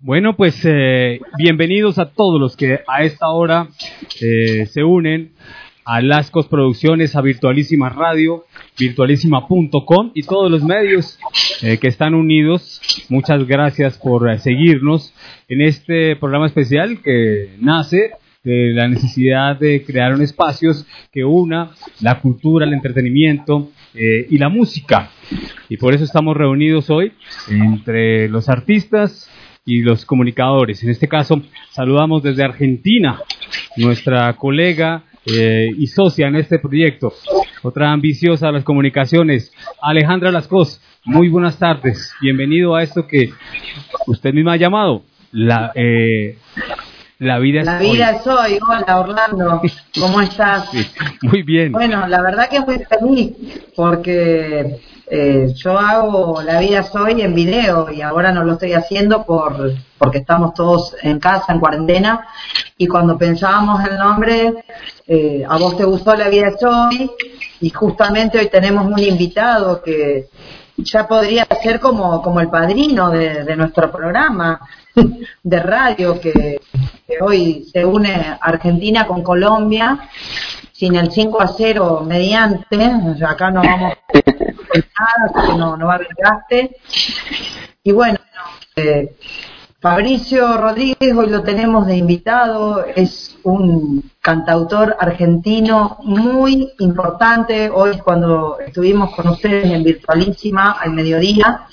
Bueno, pues eh, bienvenidos a todos los que a esta hora eh, se unen a Lascos Producciones, a Virtualísima Radio, virtualísima.com y todos los medios eh, que están unidos. Muchas gracias por eh, seguirnos en este programa especial que nace de la necesidad de crear un espacios que una la cultura, el entretenimiento eh, y la música. Y por eso estamos reunidos hoy entre los artistas y los comunicadores. En este caso, saludamos desde Argentina nuestra colega eh, y socia en este proyecto, otra ambiciosa de las comunicaciones, Alejandra Lascos. Muy buenas tardes, bienvenido a esto que usted misma ha llamado la, eh, la vida es La vida es hoy. Hola Orlando, ¿cómo estás? Sí, muy bien. Bueno, la verdad que muy feliz porque eh, yo hago La vida es hoy en video y ahora no lo estoy haciendo por porque estamos todos en casa, en cuarentena y cuando pensábamos el nombre, eh, a vos te gustó La vida es hoy y justamente hoy tenemos un invitado que ya podría ser como, como el padrino de, de nuestro programa de radio que, hoy se une Argentina con Colombia sin el 5 a 0 mediante, o sea, acá no vamos a nada, no, no va a haber gaste. Y bueno, eh, Fabricio Rodríguez hoy lo tenemos de invitado, es un cantautor argentino muy importante. Hoy cuando estuvimos con ustedes en Virtualísima al mediodía,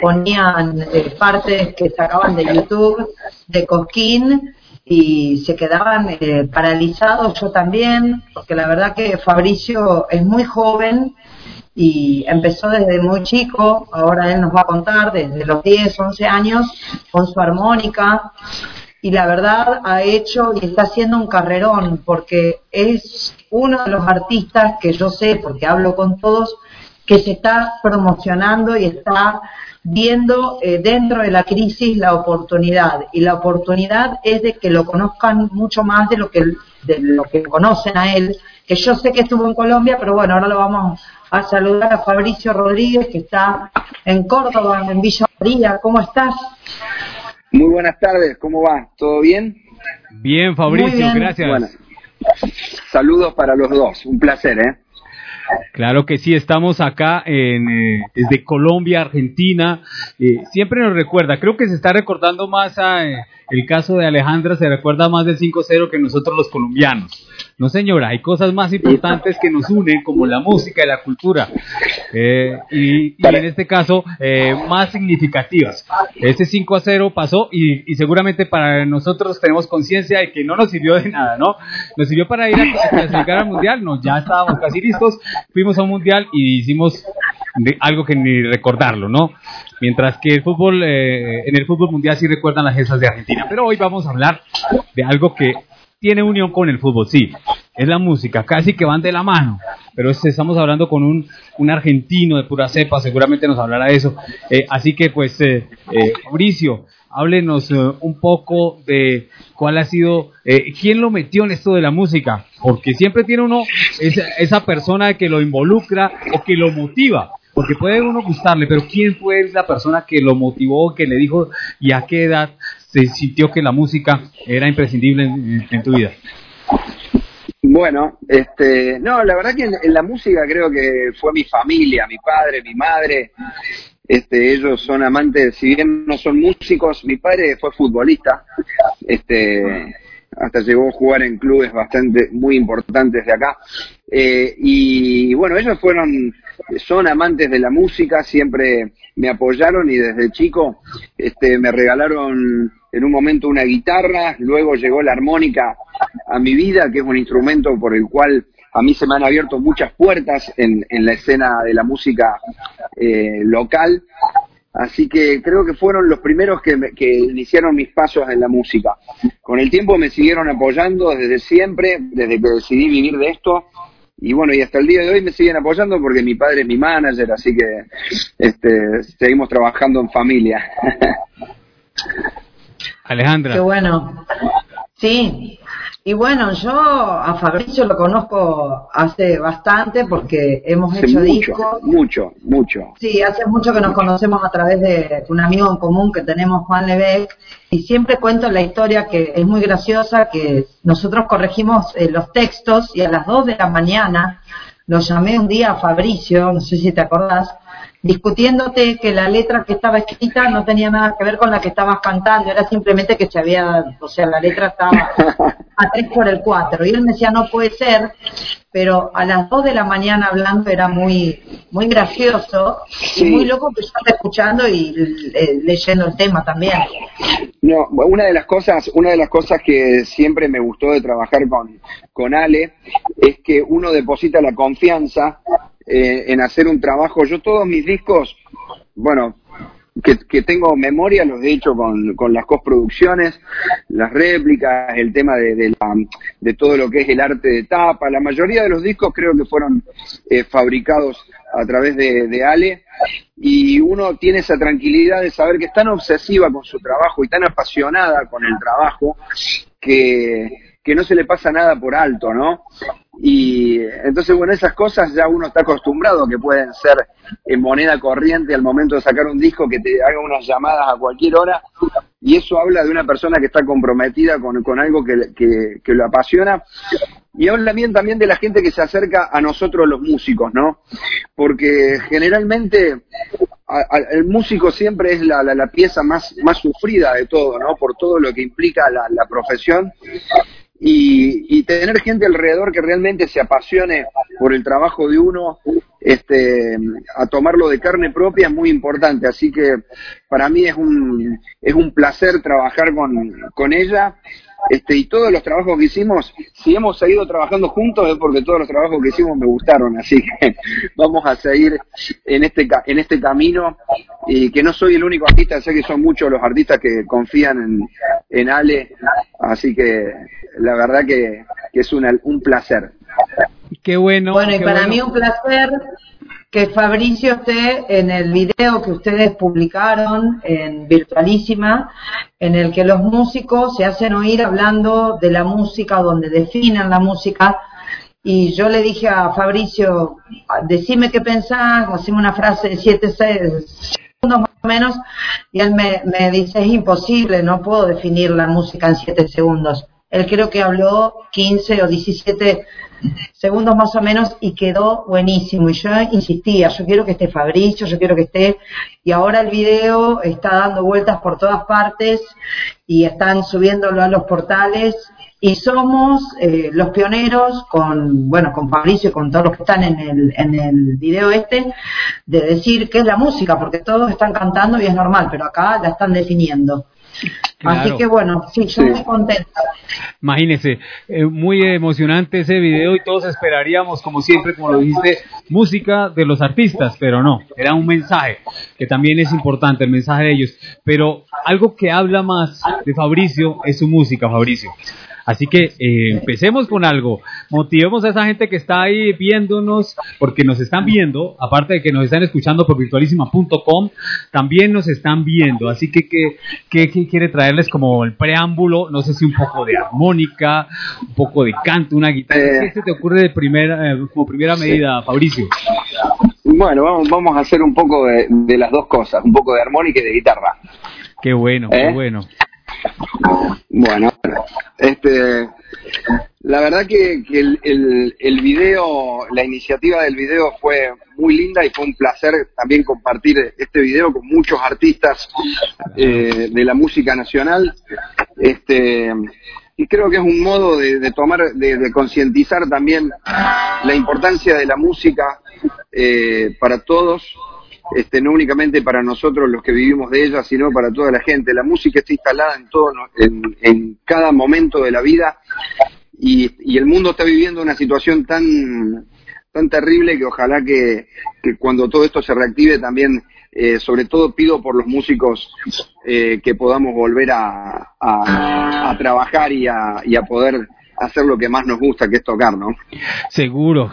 ponían eh, partes que sacaban de YouTube de Cosquín y se quedaban eh, paralizados, yo también, porque la verdad que Fabricio es muy joven y empezó desde muy chico, ahora él nos va a contar, desde los 10, 11 años, con su armónica, y la verdad ha hecho y está haciendo un carrerón, porque es uno de los artistas que yo sé, porque hablo con todos, que se está promocionando y está viendo eh, dentro de la crisis la oportunidad. Y la oportunidad es de que lo conozcan mucho más de lo que de lo que conocen a él que yo sé que estuvo en Colombia pero bueno ahora lo vamos a saludar a Fabricio Rodríguez que está en Córdoba en Villa María ¿cómo estás? Muy buenas tardes ¿cómo va? ¿todo bien? Bien Fabricio, bien. gracias. Bueno, saludos para los dos un placer ¿eh? Claro que sí, estamos acá en, eh, desde Colombia, Argentina. Eh, siempre nos recuerda, creo que se está recordando más a, eh, el caso de Alejandra, se recuerda más del 5-0 que nosotros los colombianos. No señora, hay cosas más importantes que nos unen como la música y la cultura. Eh, y, y en este caso, eh, más significativas. Ese 5 a 0 pasó y, y seguramente para nosotros tenemos conciencia de que no nos sirvió de nada, ¿no? Nos sirvió para ir a, a clasificar al mundial, no, ya estábamos casi listos, fuimos a un mundial y hicimos de algo que ni recordarlo, ¿no? Mientras que el fútbol, eh, en el fútbol mundial sí recuerdan las gestas de Argentina. Pero hoy vamos a hablar de algo que tiene unión con el fútbol, sí, es la música, casi que van de la mano, pero es- estamos hablando con un, un argentino de pura cepa, seguramente nos hablará de eso. Eh, así que pues, eh, eh, Mauricio, háblenos eh, un poco de cuál ha sido, eh, quién lo metió en esto de la música, porque siempre tiene uno esa, esa persona que lo involucra o que lo motiva. Porque puede uno gustarle, pero ¿quién fue la persona que lo motivó, que le dijo y a qué edad se sintió que la música era imprescindible en, tu vida? Bueno, este, no, la verdad que en, en la música creo que fue mi familia, mi padre, mi madre, este, ellos son amantes, si bien no son músicos, mi padre fue futbolista, este, hasta llegó a jugar en clubes bastante muy importantes de acá, eh, y bueno, ellos fueron, son amantes de la música, siempre me apoyaron y desde chico, este, me regalaron en un momento una guitarra, luego llegó la armónica a mi vida, que es un instrumento por el cual a mí se me han abierto muchas puertas en, en la escena de la música eh, local. Así que creo que fueron los primeros que, me- que iniciaron mis pasos en la música. Con el tiempo me siguieron apoyando desde siempre, desde que decidí vivir de esto. Y bueno, y hasta el día de hoy me siguen apoyando porque mi padre es mi manager, así que este, seguimos trabajando en familia. Alejandra. Qué bueno. Sí, Y bueno, yo a Fabricio lo conozco hace bastante porque hemos hecho mucho, discos. Mucho, mucho. Sí, hace mucho que nos conocemos a través de un amigo en común que tenemos, Juan Lebec, y siempre cuento la historia que es muy graciosa, que nosotros corregimos eh, los textos y a las 2 de la mañana lo llamé un día a Fabricio, no sé si te acordás, discutiéndote que la letra que estaba escrita no tenía nada que ver con la que estabas cantando, era simplemente que se había, o sea, la letra estaba a 3 por el 4. Y él me decía, no puede ser, pero a las 2 de la mañana hablando era muy muy gracioso y muy loco que estaba escuchando y eh, leyendo el tema también. No, una de las cosas, una de las cosas que siempre me gustó de trabajar con, con Ale es que uno deposita la confianza eh, en hacer un trabajo. Yo todos mis discos, bueno, que, tengo memoria, los he hecho con, con las cosproducciones, las réplicas, el tema de, de, la, de, todo lo que es el arte de tapa. La mayoría de los discos creo que fueron eh, fabricados a través de, de, Ale y uno tiene esa tranquilidad de saber que es tan obsesiva con su trabajo y tan apasionada con el trabajo que, que no se le pasa nada por alto, ¿no? Y entonces, bueno, esas cosas ya uno está acostumbrado que pueden ser en moneda corriente al momento de sacar un disco que te haga unas llamadas a cualquier hora. Y eso habla de una persona que está comprometida con, con algo que, que, que lo apasiona. Y habla bien también de la gente que se acerca a nosotros los músicos, ¿no? Porque generalmente el músico siempre es la, la, la, pieza más, más sufrida de todo, ¿no? Por todo lo que implica la, la profesión y, y, tener gente alrededor que realmente se apasione por el trabajo de uno, este, a tomarlo de carne propia es muy importante. Así que para mí es un, es un placer trabajar con, con ella. Este, y todos los trabajos que hicimos, si hemos seguido trabajando juntos es porque todos los trabajos que hicimos me gustaron, así que vamos a seguir en este en este camino y que no soy el único artista, sé que son muchos los artistas que confían en, en Ale, así que la verdad que, que es una, un placer. Qué bueno. Bueno, y para bueno. mí un placer que Fabricio esté en el video que ustedes publicaron en Virtualísima, en el que los músicos se hacen oír hablando de la música, donde definen la música. Y yo le dije a Fabricio, decime qué pensás, hacemos una frase de 7 segundos más o menos, y él me, me dice, es imposible, no puedo definir la música en 7 segundos. Él creo que habló 15 o 17 segundos más o menos y quedó buenísimo. Y yo insistía, yo quiero que esté Fabricio, yo quiero que esté. Y ahora el video está dando vueltas por todas partes y están subiéndolo a los portales. Y somos eh, los pioneros con, bueno, con Fabricio y con todos los que están en el, en el video este, de decir qué es la música, porque todos están cantando y es normal, pero acá la están definiendo. Claro. Así que bueno, sí, yo Sí. muy contenta. Imagínese, eh, muy emocionante ese video y todos esperaríamos, como siempre, como lo dijiste, música de los artistas, pero no, era un mensaje, que también es importante, el mensaje de ellos. Pero algo que habla más de Fabricio es su música, Fabricio. Así que eh, empecemos con algo, motivemos a esa gente que está ahí viéndonos, porque nos están viendo, aparte de que nos están escuchando por virtualísima.com, también nos están viendo. Así que, ¿qué, qué, qué quiere traerles como el preámbulo? No sé si un poco de armónica, un poco de canto, una guitarra. Eh. ¿Qué se te ocurre de primera, eh, como primera medida, Fabricio? Bueno, vamos, vamos a hacer un poco de, de las dos cosas, un poco de armónica y de guitarra. Qué bueno, ¿Eh? qué bueno. Bueno, este, la verdad que, el, el, video, la iniciativa del video fue muy linda y fue un placer también compartir este video con muchos artistas eh, de la música nacional. Este, y creo que es un modo de, tomar, de, de concientizar también la importancia de la música eh, para todos este, no únicamente para nosotros los que vivimos de ella, sino para toda la gente. La música está instalada en todo, en, cada momento de la vida y, y, el mundo está viviendo una situación tan tan terrible que ojalá que, que cuando todo esto se reactive también, eh, sobre todo pido por los músicos eh, que podamos volver a, a, a trabajar y a, y a poder hacer lo que más nos gusta, que es tocar, ¿no? Seguro.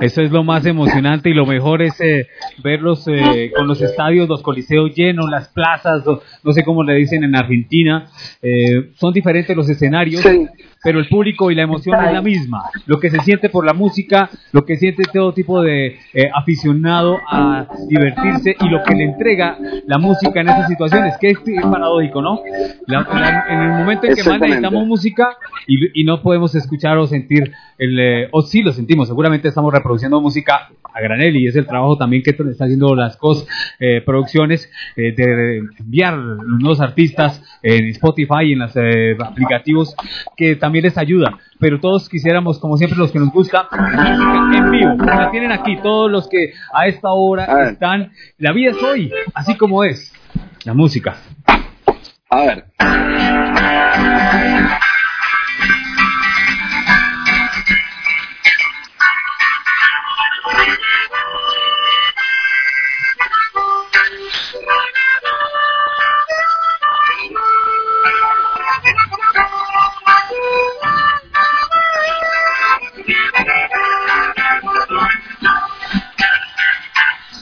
Eso es lo más emocionante y lo mejor es eh, verlos eh, con los estadios, los coliseos llenos, las plazas, no, sé cómo le dicen en Argentina. Eh, son diferentes los escenarios, pero el público y la emoción es la misma. Lo que se siente por la música, lo que siente todo tipo de aficionado a divertirse y lo que le entrega la música en esas situaciones, que es paradójico, ¿no? en el momento en que más necesitamos música y, no podemos escuchar o sentir, el, eh, o sí lo sentimos, seguramente estamos reproduciendo música a granel y es el trabajo también que está haciendo las cosas, eh, producciones, eh, de enviar los nuevos artistas en Spotify y en los aplicativos que también les ayuda. Pero todos quisiéramos, como siempre, los que nos gusta, música en vivo. La tienen aquí, todos los que a esta hora están. La vida es hoy, así como es. La música. A ver.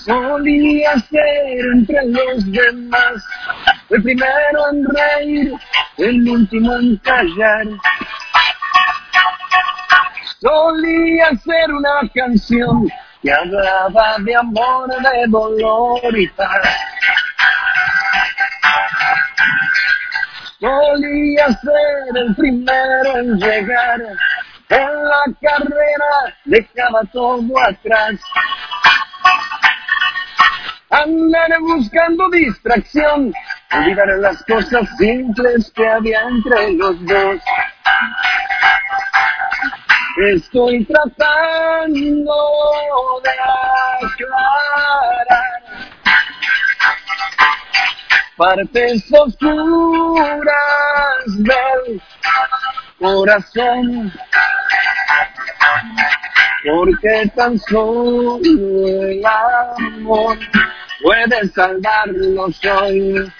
Solía ser entre los demás el primero en reír, el último en callar. Solía ser una canción que hablaba de amor, de dolor y paz. Solía ser el primero en llegar, en la carrera dejaba todo atrás. Andar buscando distracción, olvidar las cosas simples que había entre los dos. Estoy tratando de aclarar partes oscuras del corazón porque tan solo el amor puede salvarnos hoy.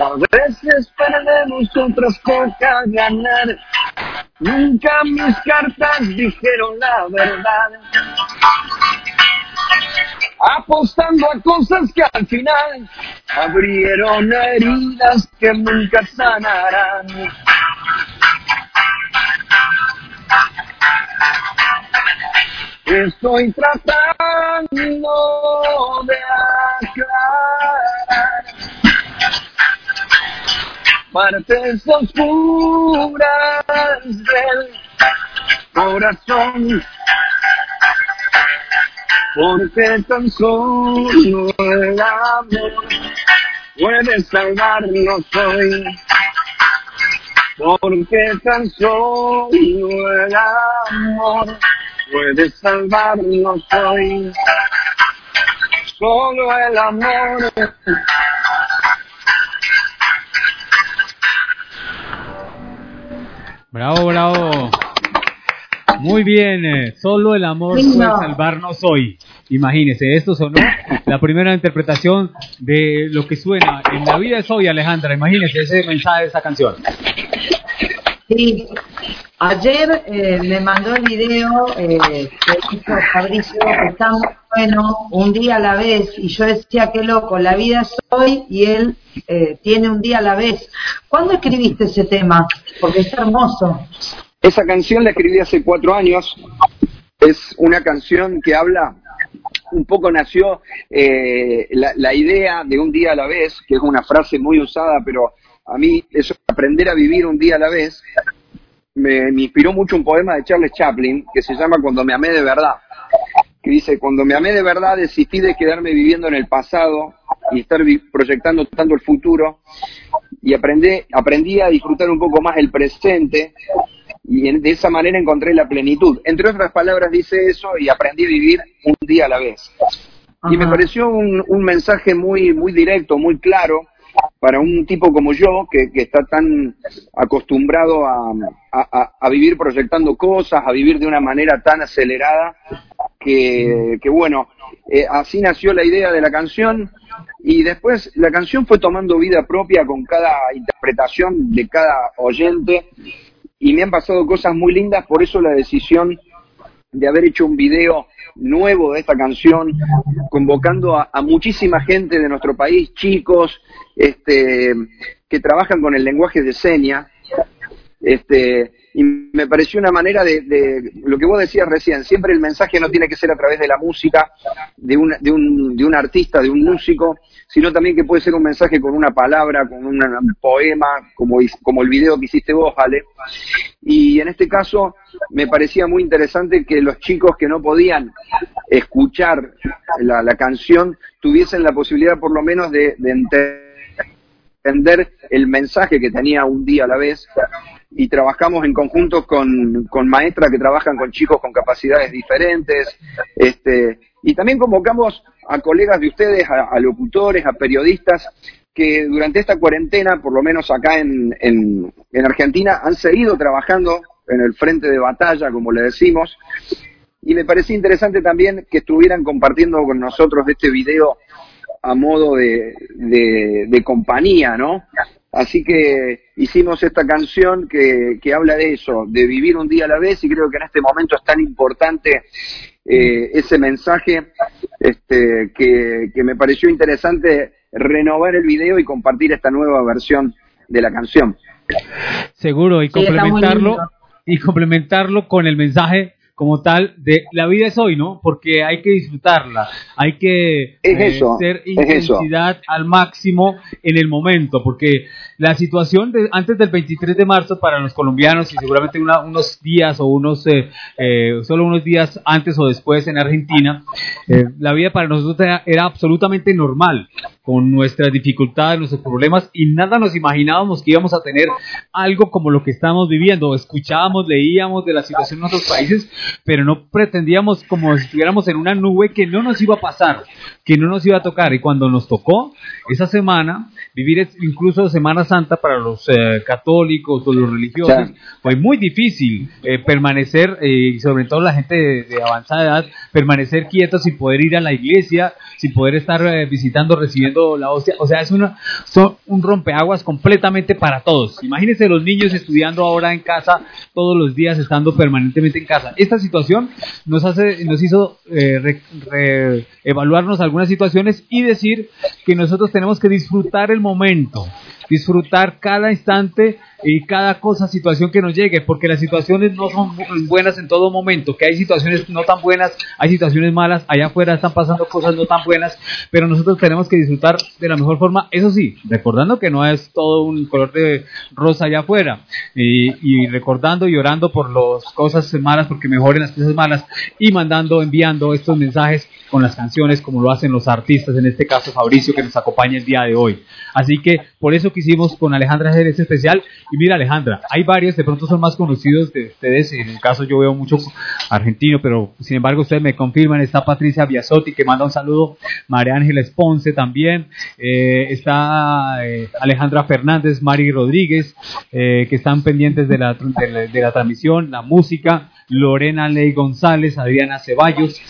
A veces perdemos, otras toca ganar. Nunca mis cartas dijeron la verdad. Apostando a cosas que al final abrieron heridas que nunca sanarán. Estoy tratando de aclarar partes oscuras del corazón. Porque tan solo el amor puede salvarnos hoy. Porque tan solo el amor puede salvarnos hoy. Solo el amor Bravo, bravo. Muy bien, eh, solo el amor puede salvarnos hoy. Imagínese, esto sonó la primera interpretación de lo que suena en la vida es hoy, Alejandra. Imagínese ese mensaje de esa canción. Sí, ayer eh, me mandó el video eh, que hizo Fabricio, está muy bueno, un día a la vez, y yo decía, qué loco, la vida es hoy y él eh, tiene un día a la vez. ¿Cuándo escribiste ese tema? Porque es hermoso. Esa canción la escribí hace cuatro años, es una canción que habla un poco nació eh, la, la, idea de un día a la vez, que es una frase muy usada, pero a mí eso, aprender a vivir un día a la vez, me, inspiró mucho un poema de Charles Chaplin que se llama Cuando me amé de verdad, que dice, cuando me amé de verdad desistí de quedarme viviendo en el pasado y estar proyectando tanto el futuro y aprendí, aprendí a disfrutar un poco más el presente y de esa manera encontré la plenitud. Entre otras palabras dice eso y aprendí a vivir un día a la vez. Y me pareció un, un, mensaje muy, muy directo, muy claro para un tipo como yo, que, que está tan acostumbrado a, a, vivir proyectando cosas, a vivir de una manera tan acelerada, que, que bueno, eh, así nació la idea de la canción. Y después la canción fue tomando vida propia con cada interpretación de cada oyente y me han pasado cosas muy lindas, por eso la decisión de haber hecho un video nuevo de esta canción, convocando a, muchísima gente de nuestro país, chicos, este, que trabajan con el lenguaje de señas, este, y me pareció una manera de, de, lo que vos decías recién, siempre el mensaje no tiene que ser a través de la música, de un, de un, de un artista, de un músico, sino también que puede ser un mensaje con una palabra, con un poema, como, como el video que hiciste vos, Ale. Y en este caso me parecía muy interesante que los chicos que no podían escuchar la, canción tuviesen la posibilidad por lo menos de entender el mensaje que tenía un día a la vez y trabajamos en conjunto con, con maestras que trabajan con chicos con capacidades diferentes, este, y también convocamos a colegas de ustedes, a, locutores, a periodistas, que durante esta cuarentena, por lo menos acá en, en, en Argentina, han seguido trabajando en el frente de batalla, como le decimos, y me parecía interesante también que estuvieran compartiendo con nosotros este video a modo de, de, de compañía, ¿no? Así que hicimos esta canción que, que, habla de eso, de vivir un día a la vez y creo que en este momento es tan importante eh, ese mensaje este, que, que me pareció interesante renovar el video y compartir esta nueva versión de la canción. Seguro, y complementarlo, y complementarlo con el mensaje como tal de la vida es hoy, ¿no? Porque hay que disfrutarla, hay que eh, ser intensidad al máximo en el momento, porque la situación de, antes del 23 de marzo para los colombianos y seguramente unos días o unos eh, eh, solo unos días antes o después en Argentina, la vida para nosotros era, era absolutamente normal con nuestras dificultades, nuestros problemas y nada nos imaginábamos que íbamos a tener algo como lo que estamos viviendo. Escuchábamos, leíamos de la situación en otros países, pero no pretendíamos como si estuviéramos en una nube que no nos iba a pasar, que no nos iba a tocar. Y cuando nos tocó esa semana, vivir incluso Semana Santa para los eh, católicos o los religiosos, fue muy difícil eh, permanecer, eh, y sobre todo la gente de, de, avanzada edad, permanecer quietos sin poder ir a la iglesia, sin poder estar visitando, recibiendo la hostia. O sea, es una, son un rompeaguas completamente para todos. Imagínense los niños estudiando ahora en casa todos los días, estando permanentemente en casa. Esta situación nos, hace, nos hizo eh, evaluarnos algunas situaciones y decir que nosotros tenemos que disfrutar el momento disfrutar cada instante y cada cosa, situación que nos llegue, porque las situaciones no son buenas en todo momento, que hay situaciones no tan buenas, hay situaciones malas, allá afuera están pasando cosas no tan buenas, pero nosotros tenemos que disfrutar de la mejor forma, eso sí, recordando que no es todo un color de rosa allá afuera, y, recordando y orando por las cosas malas, porque mejoren las cosas malas, y mandando, enviando estos mensajes con las canciones, como lo hacen los artistas, en este caso Fabricio, que nos acompaña el día de hoy. Así que por eso quisimos con Alejandra hacer este especial. Y mira, Alejandra, hay varios, de pronto son más conocidos de ustedes. En el caso, yo veo mucho argentino, pero sin embargo, ustedes me confirman. Está Patricia Biasotti, que manda un saludo. María Ángela Esponce también. Eh, está eh, Alejandra Fernández, Mari Rodríguez, eh, que están pendientes de la, de la, de la transmisión, la música. Lorena Ley González, Adriana Ceballos.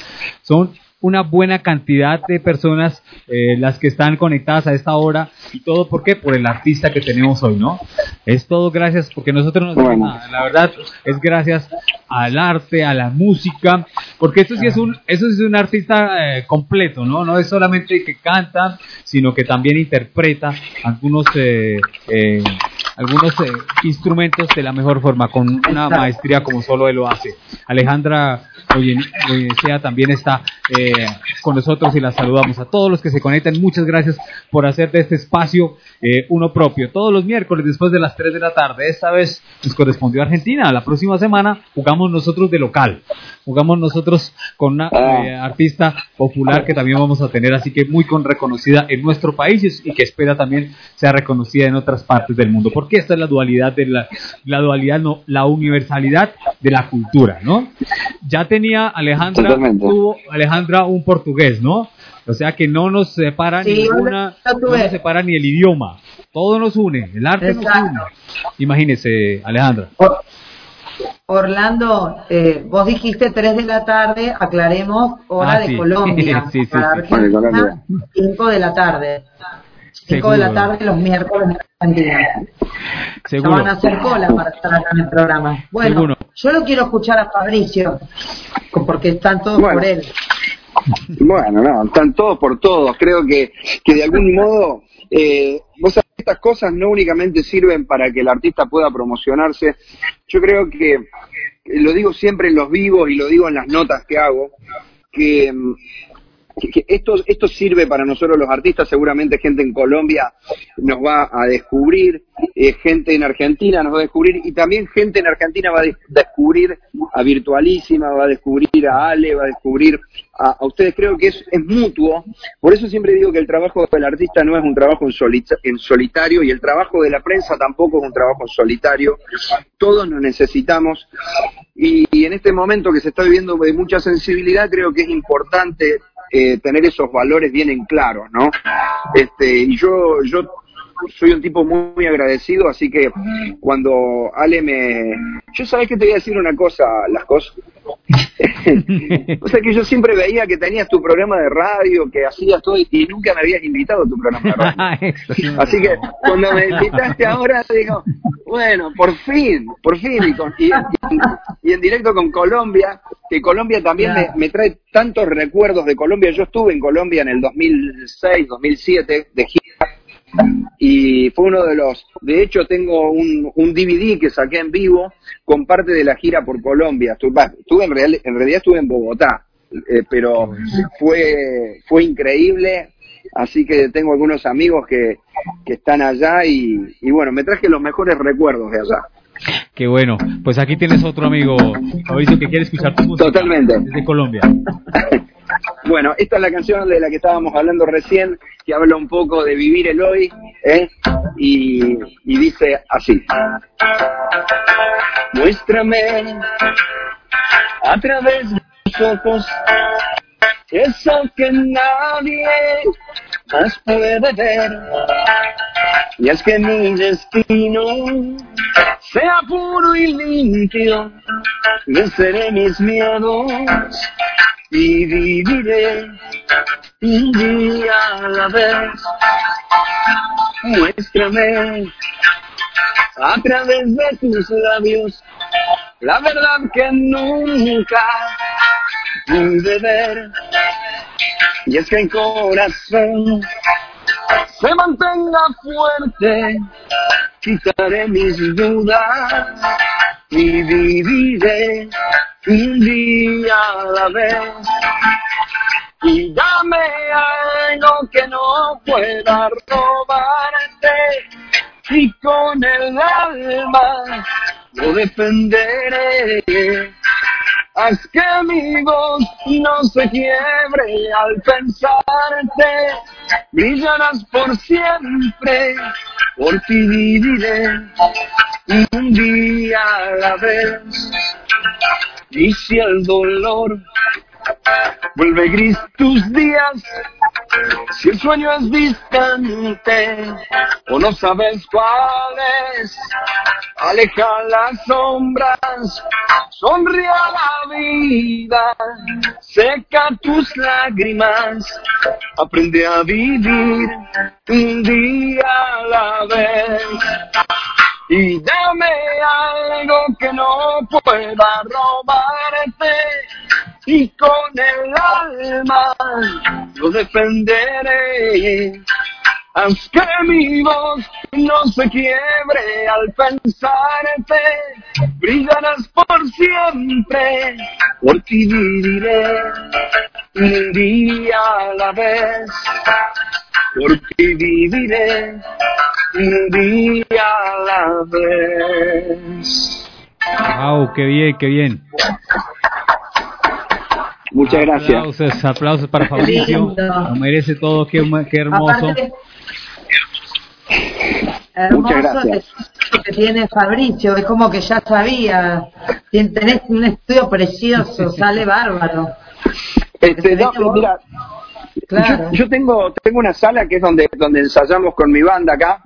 Son una buena cantidad de personas eh, las que están conectadas a esta hora y todo ¿por qué? por el artista que tenemos hoy, ¿no? Es todo gracias porque nosotros no bueno. nada, la verdad es gracias al arte, a la música, porque esto sí es un, eso sí es un artista eh, completo, ¿no? No es solamente que canta, sino que también interpreta algunos eh, eh algunos eh, instrumentos de la mejor forma, con una maestría como solo él lo hace. Alejandra sea también está eh, con nosotros y la saludamos a todos los que se conectan. Muchas gracias por hacer de este espacio eh, uno propio. Todos los miércoles después de las 3 de la tarde. Esta vez nos correspondió a Argentina. La próxima semana jugamos nosotros de local. Jugamos nosotros con una ah. eh, artista popular que también vamos a tener, así que muy con reconocida en nuestro país y que espera también sea reconocida en otras partes del mundo. ¿Por porque esta es la dualidad de la, la dualidad, no, la universalidad de la cultura, ¿no? Ya tenía Alejandra, tuvo Alejandra un portugués, ¿no? O sea que no nos separa Sí, ninguna, no nos separa ni el idioma, todo nos une, el arte nos Exacto. une. Imagínese, Alejandra. Or- Orlando, eh, vos dijiste 3 de la tarde, aclaremos, hora Ah, de sí. Colombia. Sí, sí, Para Argentina, Colombia. 5 de la tarde. 5 de la tarde los miércoles en Argentina. Ya Seguro. van a hacer cola para estar acá en el programa. Bueno, Seguro. yo lo quiero escuchar a Fabricio, porque están todos Bueno. por él. Bueno, no, están todos por todos. Creo que, que de algún modo, eh, vos sabés, estas cosas no únicamente sirven para que el artista pueda promocionarse. Yo creo que, lo digo siempre en los vivos y lo digo en las notas que hago, que, esto, esto sirve para nosotros los artistas, seguramente gente en Colombia nos va a descubrir, eh, gente en Argentina nos va a descubrir y también gente en Argentina va a des- descubrir a Virtualísima, va a descubrir a Ale, va a descubrir a, a ustedes, creo que es, es mutuo, por eso siempre digo que el trabajo del artista no es un trabajo en, en solitario y el trabajo de la prensa tampoco es un trabajo en solitario, todos nos necesitamos y en este momento que se está viviendo de mucha sensibilidad creo que es importante eh, tener esos valores bien en claro, ¿no? Este, y yo, yo soy un tipo muy, muy agradecido, así que cuando Ale me... Yo sabes que te voy a decir una cosa, las cosas. o sea que yo siempre veía que tenías tu programa de radio, que hacías todo y nunca me habías invitado a tu programa de radio. Así que cuando me invitaste ahora, digo, bueno, por fin, por fin, y, con- y- y- y en directo con Colombia, que Colombia también me, me trae tantos recuerdos de Colombia. Yo estuve en Colombia en el 2006, 2007, de gira, y fue uno de los, de hecho tengo un, un DVD que saqué en vivo con parte de la gira por Colombia. Estuve, estuve en, real- en realidad estuve en Bogotá, eh, pero fue, fue increíble. Así que tengo algunos amigos que, que están allá y, y bueno, me traje los mejores recuerdos de allá. Qué bueno. Pues aquí tienes otro amigo, que quiere escuchar tu música. Totalmente. Desde Colombia. Bueno, esta es la canción de la que estábamos hablando recién, que habla un poco de vivir el hoy, ¿eh? y, y dice así. Muéstrame a través de tus ojos eso que nadie más puede ver. Y es que mi destino sea puro y limpio, venceré mis miedos y viviré un día a la vez. Muéstrame a través de tus labios la verdad que nunca pude ver. Y es que el corazón se mantenga fuerte, quitaré mis dudas y viviré un día a la vez. Y dame algo que no pueda robarte y con el alma lo defenderé. Haz que mi voz no se quiebre al pensarte, brillarás por siempre, por ti viviré un día a la vez. Y si el dolor vuelve gris tus días, si el sueño es distante o no sabes cuál es, aleja las sombras, sonríe a la vida, seca tus lágrimas, aprende a vivir un día a la vez. Y dame algo que no pueda robarte. Y con el alma lo defenderé. Haz que mi voz no se quiebre al pensarte, brillarás por siempre, por ti viviré un día a la vez, por ti viviré un día a la vez. Wow, qué bien, qué bien. Muchas gracias. Aplausos, aplausos para Fabricio. Lo merece todo, qué, qué hermoso. Aparte, hermoso, Muchas gracias. que tiene Fabricio, es como que ya sabía, tenés un estudio precioso, sale bárbaro. Este, mira, claro. yo, tengo tengo una sala que es donde donde ensayamos con mi banda acá,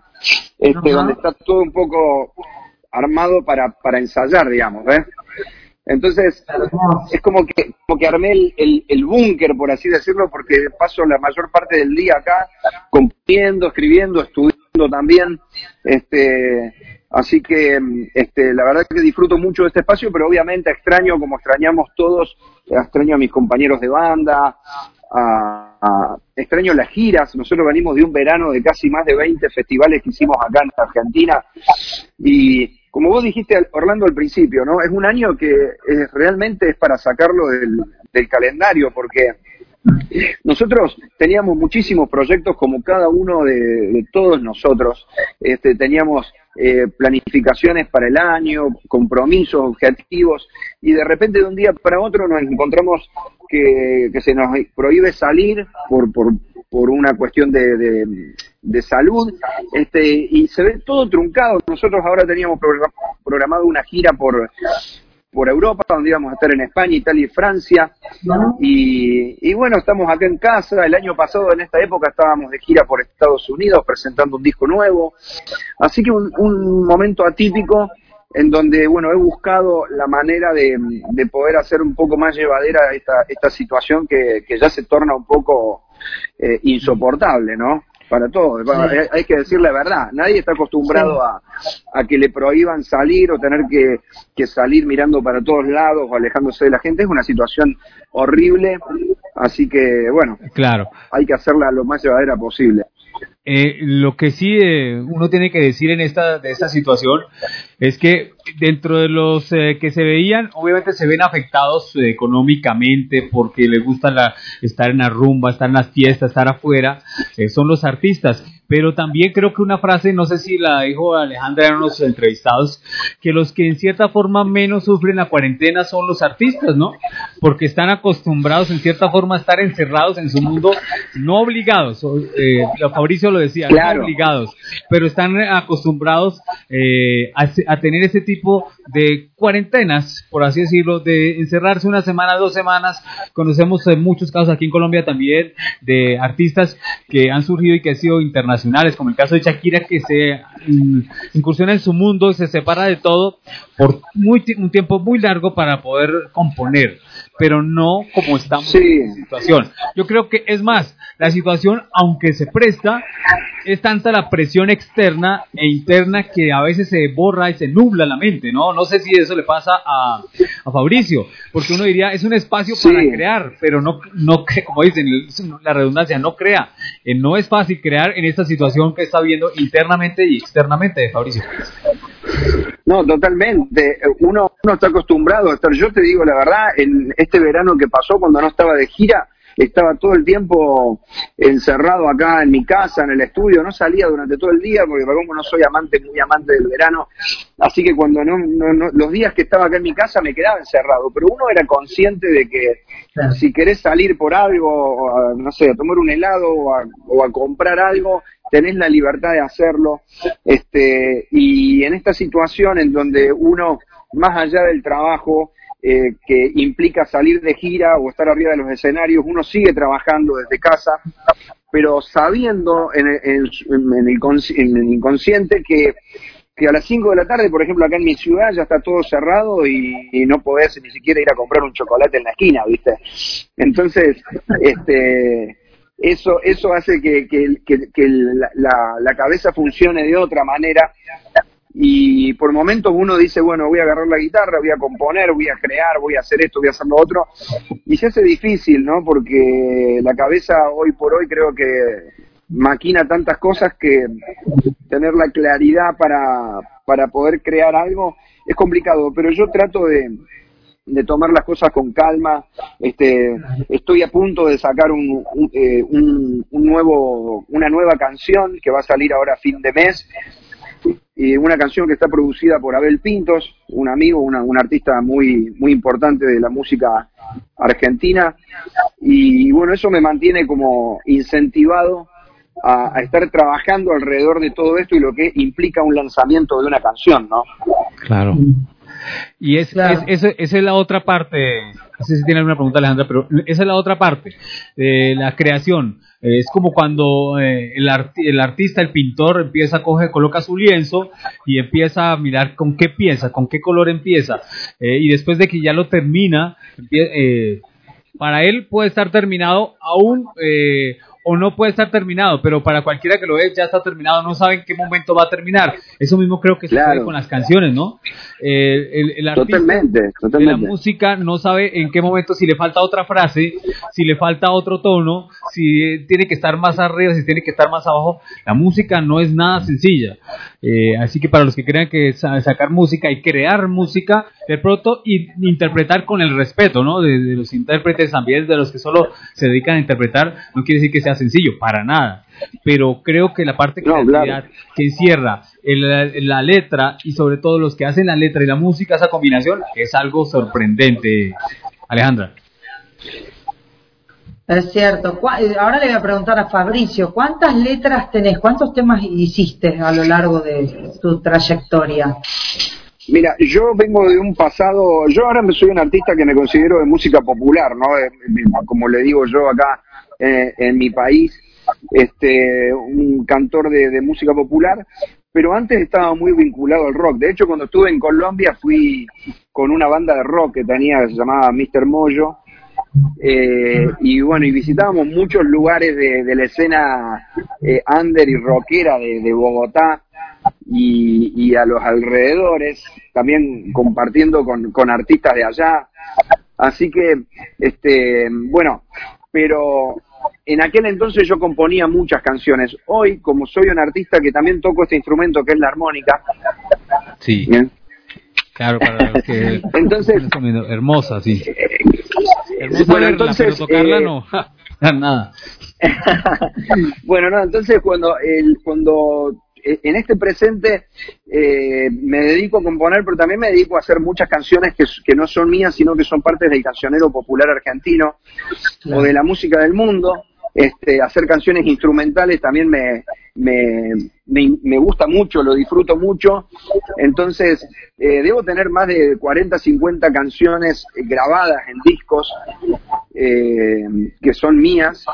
este, donde está todo un poco armado para, para ensayar, digamos, ¿eh? Entonces, es como que, como que armé el, el, búnker, por así decirlo, porque paso la mayor parte del día acá componiendo, escribiendo, estudiando también. Este, así que, este, la verdad que disfruto mucho de este espacio, pero obviamente extraño, como extrañamos todos, extraño a mis compañeros de banda, a, extraño las giras. Nosotros venimos de un verano de casi más de 20 festivales que hicimos acá en Argentina y como vos dijiste, Orlando, al principio, ¿no? Es un año que realmente es para sacarlo del, calendario, porque nosotros teníamos muchísimos proyectos, como cada uno de, todos nosotros. Este, teníamos eh, planificaciones para el año, compromisos, objetivos, y de repente de un día para otro nos encontramos que, se nos prohíbe salir por, por, por una cuestión de, de, salud, este, y se ve todo truncado. Nosotros ahora teníamos programado una gira por, por Europa, donde íbamos a estar en España, Italia y Francia. Y, y, bueno, estamos acá en casa. El año pasado, en esta época, estábamos de gira por Estados Unidos presentando un disco nuevo. Así que un, un momento atípico en donde, bueno, he buscado la manera de, de poder hacer un poco más llevadera esta, esta situación que, que ya se torna un poco eh, insoportable, ¿no? Para todos. Hay que decir la verdad. Nadie está acostumbrado a, a, que le prohíban salir o tener que, que salir mirando para todos lados o alejándose de la gente. Es una situación horrible. Así que, bueno, claro. hay que hacerla lo más llevadera posible. Eh, lo que sí eh, uno tiene que decir en esta, de esta situación es que dentro de los eh, que se veían, obviamente se ven afectados económicamente porque les gusta la, estar en la rumba, estar en las fiestas, estar afuera, son los artistas pero también creo que una frase, no sé si la dijo Alejandra en unos entrevistados, que los que en cierta forma menos sufren la cuarentena son los artistas, ¿no? Porque están acostumbrados en cierta forma a estar encerrados en su mundo, no obligados, eh, Fabricio lo decía, no obligados, pero están acostumbrados eh, a, tener ese tipo de cuarentenas, por así decirlo, de encerrarse una semana, dos semanas. Conocemos muchos casos aquí en Colombia también de artistas que han surgido y que han sido internacionales como el caso de Shakira, que se mm, incursiona en su mundo y se separa de todo por muy, un tiempo muy largo para poder componer, pero no como estamos en la situación. Yo creo que es más, la situación, aunque se presta, es tanta la presión externa e interna que a veces se borra y se nubla la mente, ¿no? No sé si eso le pasa a, a Fabricio, porque uno diría, es un espacio para crear, pero no, no, como dicen, la redundancia, no crea. Eh, no es fácil crear en esta situación que está viendo internamente y externamente, Fabricio. No, totalmente. Uno, uno está acostumbrado a estar, yo te digo la verdad, en este verano que pasó cuando no estaba de gira, estaba todo el tiempo encerrado acá en mi casa, en el estudio, no salía durante todo el día porque como no soy amante, muy amante del verano, así que cuando no, no, los días que estaba acá en mi casa me quedaba encerrado, pero uno era consciente de que si querés salir por algo, no sé, a tomar un helado o a, o a comprar algo, tenés la libertad de hacerlo, este, y en esta situación en donde uno, más allá del trabajo, eh, que implica salir de gira o estar arriba de los escenarios, uno sigue trabajando desde casa, pero sabiendo en el, en el, inconsciente que, que, a las 5 de la tarde, por ejemplo, acá en mi ciudad ya está todo cerrado y, no podés ni siquiera ir a comprar un chocolate en la esquina, ¿viste? Entonces, este eso eso hace que, que, que, la, la, cabeza funcione de otra manera y por momentos uno dice, bueno, voy a agarrar la guitarra, voy a componer, voy a crear, voy a hacer esto, voy a hacer lo otro, y se hace difícil, ¿no? Porque la cabeza hoy por hoy creo que maquina tantas cosas que tener la claridad para, para poder crear algo es complicado, pero yo trato de, de tomar las cosas con calma. Este, estoy a punto de sacar un, un, eh, un, nuevo, una nueva canción que va a salir ahora fin de mes y una canción que está producida por Abel Pintos, un amigo, una, un artista muy, muy importante de la música argentina. Y, bueno, eso me mantiene como incentivado a, estar trabajando alrededor de todo esto y lo que implica un lanzamiento de una canción, ¿no? Claro. Y es, esa es la otra parte, no sé si tiene alguna pregunta Alejandra, pero esa es la otra parte, de la creación. Es como cuando eh, el, el, artista, el pintor, empieza, coge, coloca su lienzo y empieza a mirar con qué piensa, con qué color empieza. Eh, y después de que ya lo termina, eh, para él puede estar terminado aún o no puede estar terminado, pero para cualquiera que lo ve ya está terminado, no sabe en qué momento va a terminar. Eso mismo creo que sucede con las canciones, ¿no? Eh, el, artista totalmente, de la música no sabe en qué momento si le falta otra frase, si le falta otro tono, si tiene que estar más arriba, si tiene que estar más abajo. La música no es nada sencilla. Eh, así que para los que crean que sacar música y crear música, de pronto y interpretar con el respeto, ¿no? De, de los intérpretes también, de los que solo se dedican a interpretar, no quiere decir que sea sencillo, para nada. Pero creo que la parte creatividad que encierra la letra y sobre todo los que hacen la letra y la música, esa combinación, es algo sorprendente. Alejandra. Es cierto. Eh, ahora le voy a preguntar a Fabricio, ¿cuántas letras tenés? ¿Cuántos temas hiciste a lo largo de tu trayectoria? Mira, yo vengo de un pasado, yo ahora soy un artista que me considero de música popular, ¿no? Como le digo yo acá eh, en mi país, este, un cantor de, música popular, pero antes estaba muy vinculado al rock. De hecho, cuando estuve en Colombia fui con una banda de rock que tenía, se llamaba Mr. Moyo, eh, y bueno, y visitábamos muchos lugares de, la escena eh, under y rockera de, Bogotá y, a los alrededores, también compartiendo con, con artistas de allá. Así que, este, bueno, pero en aquel entonces yo componía muchas canciones. Hoy, como soy un artista que también toco este instrumento que es la armónica. Sí. Claro, para que entonces hermosa, sí. Hermosa bueno, entonces tocarla eh, no. Nada. bueno, no, entonces cuando el cuando eh, en este presente eh, me dedico a componer, pero también me dedico a hacer muchas canciones que, que no son mías, sino que son partes del cancionero popular argentino o de la música del mundo. Este, hacer canciones instrumentales también me, me, me, gusta mucho, lo disfruto mucho. Entonces, eh, debo tener más de 40, 50 canciones grabadas en discos que son mías.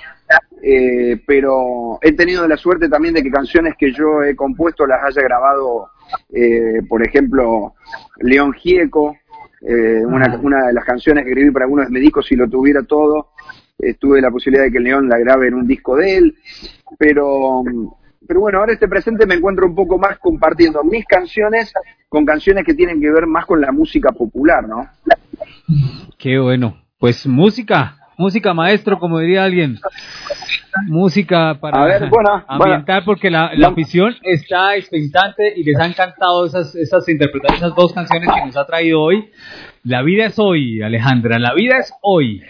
Eh, pero he tenido la suerte también de que canciones que yo he compuesto las haya grabado, eh, por ejemplo, León Gieco, eh, una, una, de las canciones que escribí para algunos me dijo si lo tuviera todo, tuve la posibilidad de que León la grabe en un disco de él, pero, pero bueno, ahora este presente me encuentro un poco más compartiendo mis canciones con canciones que tienen que ver más con la música popular, ¿no? Qué bueno. Pues música, música maestro, como diría alguien. Música para ambientar, porque la, afición está expectante y les ha encantado esas, esas interpretaciones, esas dos canciones que nos ha traído hoy. La vida es hoy, Alejandra, la vida es hoy.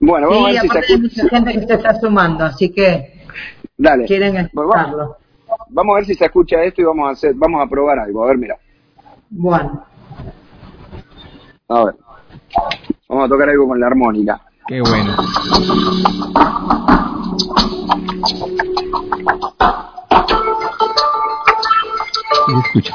Bueno, vamos a ver si se hay mucha gente que se está sumando, así que Dale. quieren escucharlo. vamos, a ver si se escucha esto y vamos a hacer, vamos a probar algo. A ver, mira. Bueno. A ver. Vamos a tocar algo con la armónica. Qué bueno. Y escucha.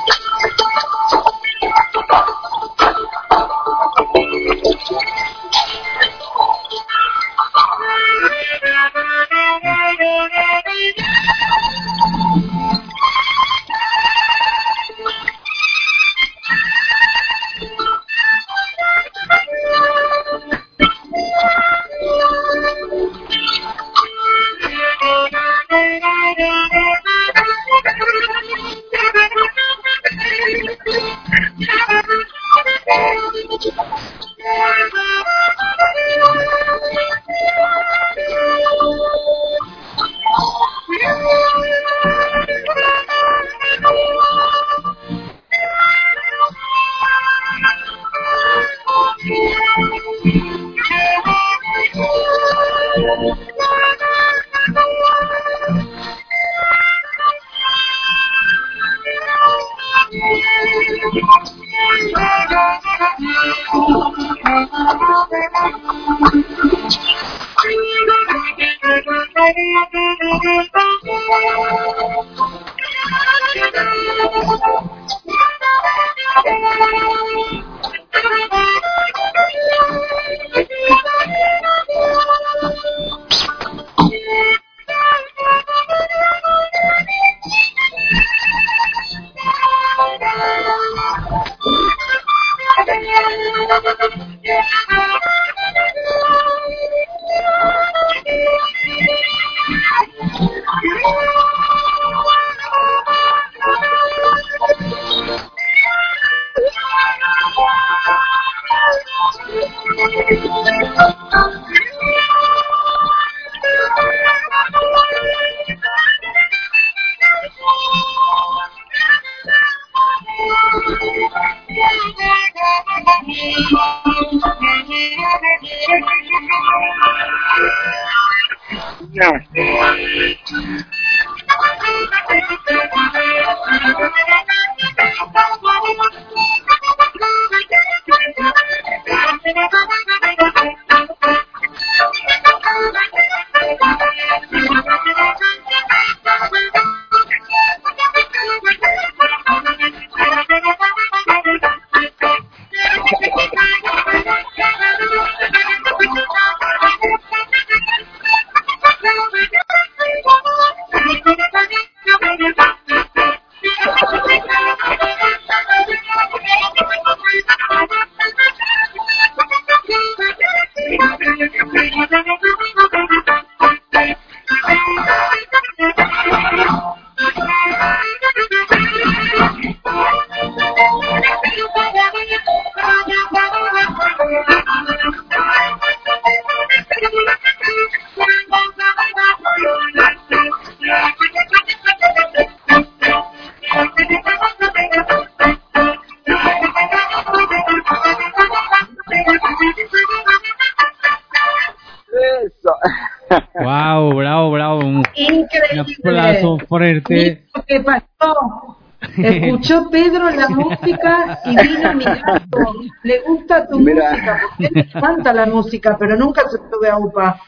Fuerte. ¿Qué pasó? Escuchó Pedro la música y vino a mi gato. Le gusta tu Mira. música, porque él le encanta la música, pero nunca se sube a UPA.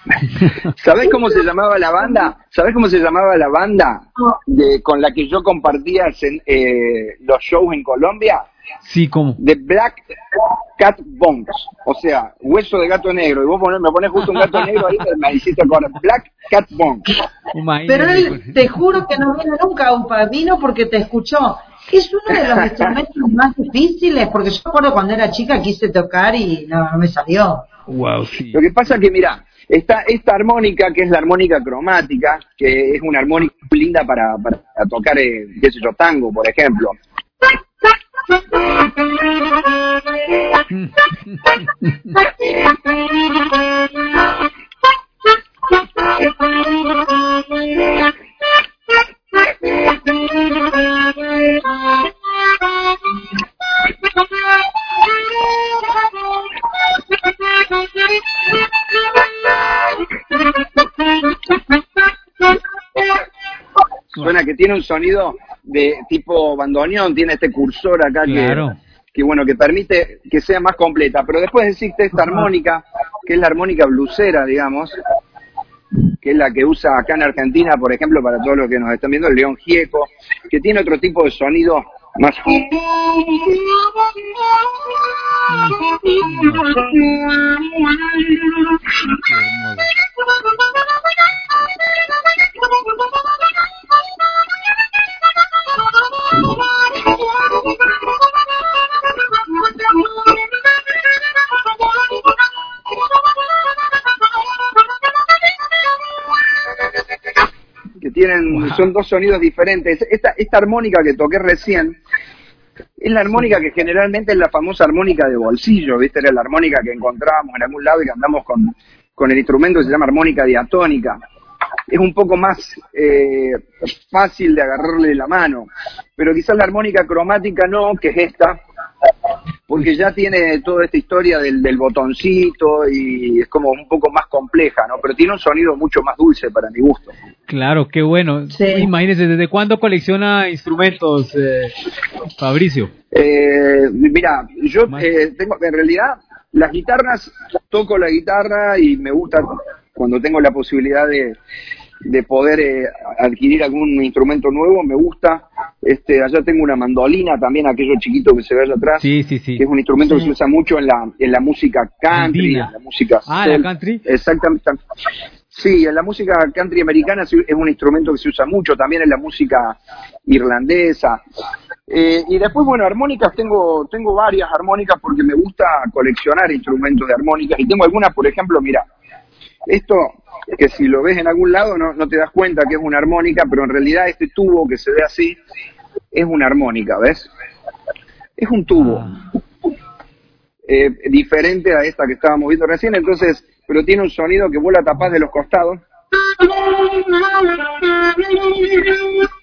¿Sabés cómo se llamaba la banda? ¿Sabés cómo se llamaba la banda de, con la que yo compartía eh, los shows en Colombia? Sí, como. The Black Cat Bones, o sea, hueso de gato negro. Y vos pones, me pones justo un gato negro ahí, me hiciste acordar. Black Cat Bones. Pero él, te juro que no vino nunca a UPA, vino porque te escuchó. Es uno de los instrumentos más difíciles, porque yo recuerdo cuando era chica quise tocar y no, no me salió. Wow, sí. Lo que pasa que, mira, está esta armónica, que es la armónica cromática, que es una armónica muy linda para, para tocar, eh, qué sé yo, tango, por ejemplo. Suena que tiene un sonido de tipo bandoneón, tiene este cursor acá que, que bueno, que permite que sea más completa. Pero después existe esta armónica, que es la armónica blusera, digamos, que es la que usa acá en Argentina, por ejemplo, para todos los que nos están viendo, el León Gieco, que tiene otro tipo de sonido más... Que tienen, Wow. son dos sonidos diferentes. Esta, esta armónica que toqué recién es la armónica que generalmente es la famosa armónica de bolsillo, ¿viste? Era la armónica que encontrábamos en algún lado y que andamos con, con el instrumento que se llama armónica diatónica. Es un poco más eh, fácil de agarrarle la mano, pero quizás la armónica cromática no, que es esta, porque ya tiene toda esta historia del, del botoncito y es como un poco más compleja, ¿no? Pero tiene un sonido mucho más dulce para mi gusto. Claro, qué bueno. Sí. Imagínese, ¿desde cuándo colecciona instrumentos, eh, Fabricio? Eh, mira, yo eh, tengo, en realidad, las guitarras, toco la guitarra y me gusta cuando tengo la posibilidad de, de poder eh, adquirir algún instrumento nuevo, me gusta. Este, allá tengo una mandolina también, aquello chiquito que se ve allá atrás, Sí, sí, sí. que es un instrumento que se usa mucho en la, en la música country, Andina. en la música Ah, la country. Exactamente. Sí, en la música country americana es un instrumento que se usa mucho, también en la música irlandesa. Eh, y después, bueno, armónicas, tengo, tengo varias armónicas porque me gusta coleccionar instrumentos de armónicas y tengo algunas, por ejemplo, mira, esto que si lo ves en algún lado no, no te das cuenta que es una armónica, pero en realidad este tubo que se ve así es una armónica, ¿ves? Es un tubo. Ah. Eh, diferente a esta que estábamos viendo recién, entonces, pero tiene un sonido que vuela tapaz de los costados.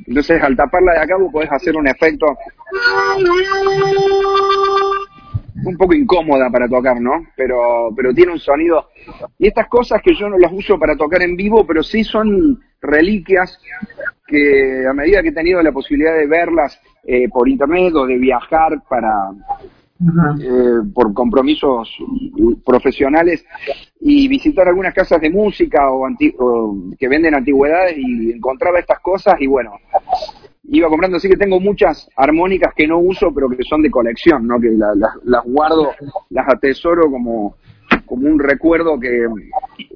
Entonces, al taparla de acá, vos podés hacer un efecto un poco incómoda para tocar, ¿no? Pero, pero tiene un sonido. Y estas cosas que yo no las uso para tocar en vivo, pero sí son reliquias que a medida que he tenido la posibilidad de verlas eh, por internet o de viajar para, eh, por compromisos profesionales y visitar algunas casas de música o, que venden antigüedades y encontraba estas cosas y bueno, iba comprando, así que tengo muchas armónicas que no uso pero que son de colección, ¿no? que las guardo, las atesoro como, como un recuerdo que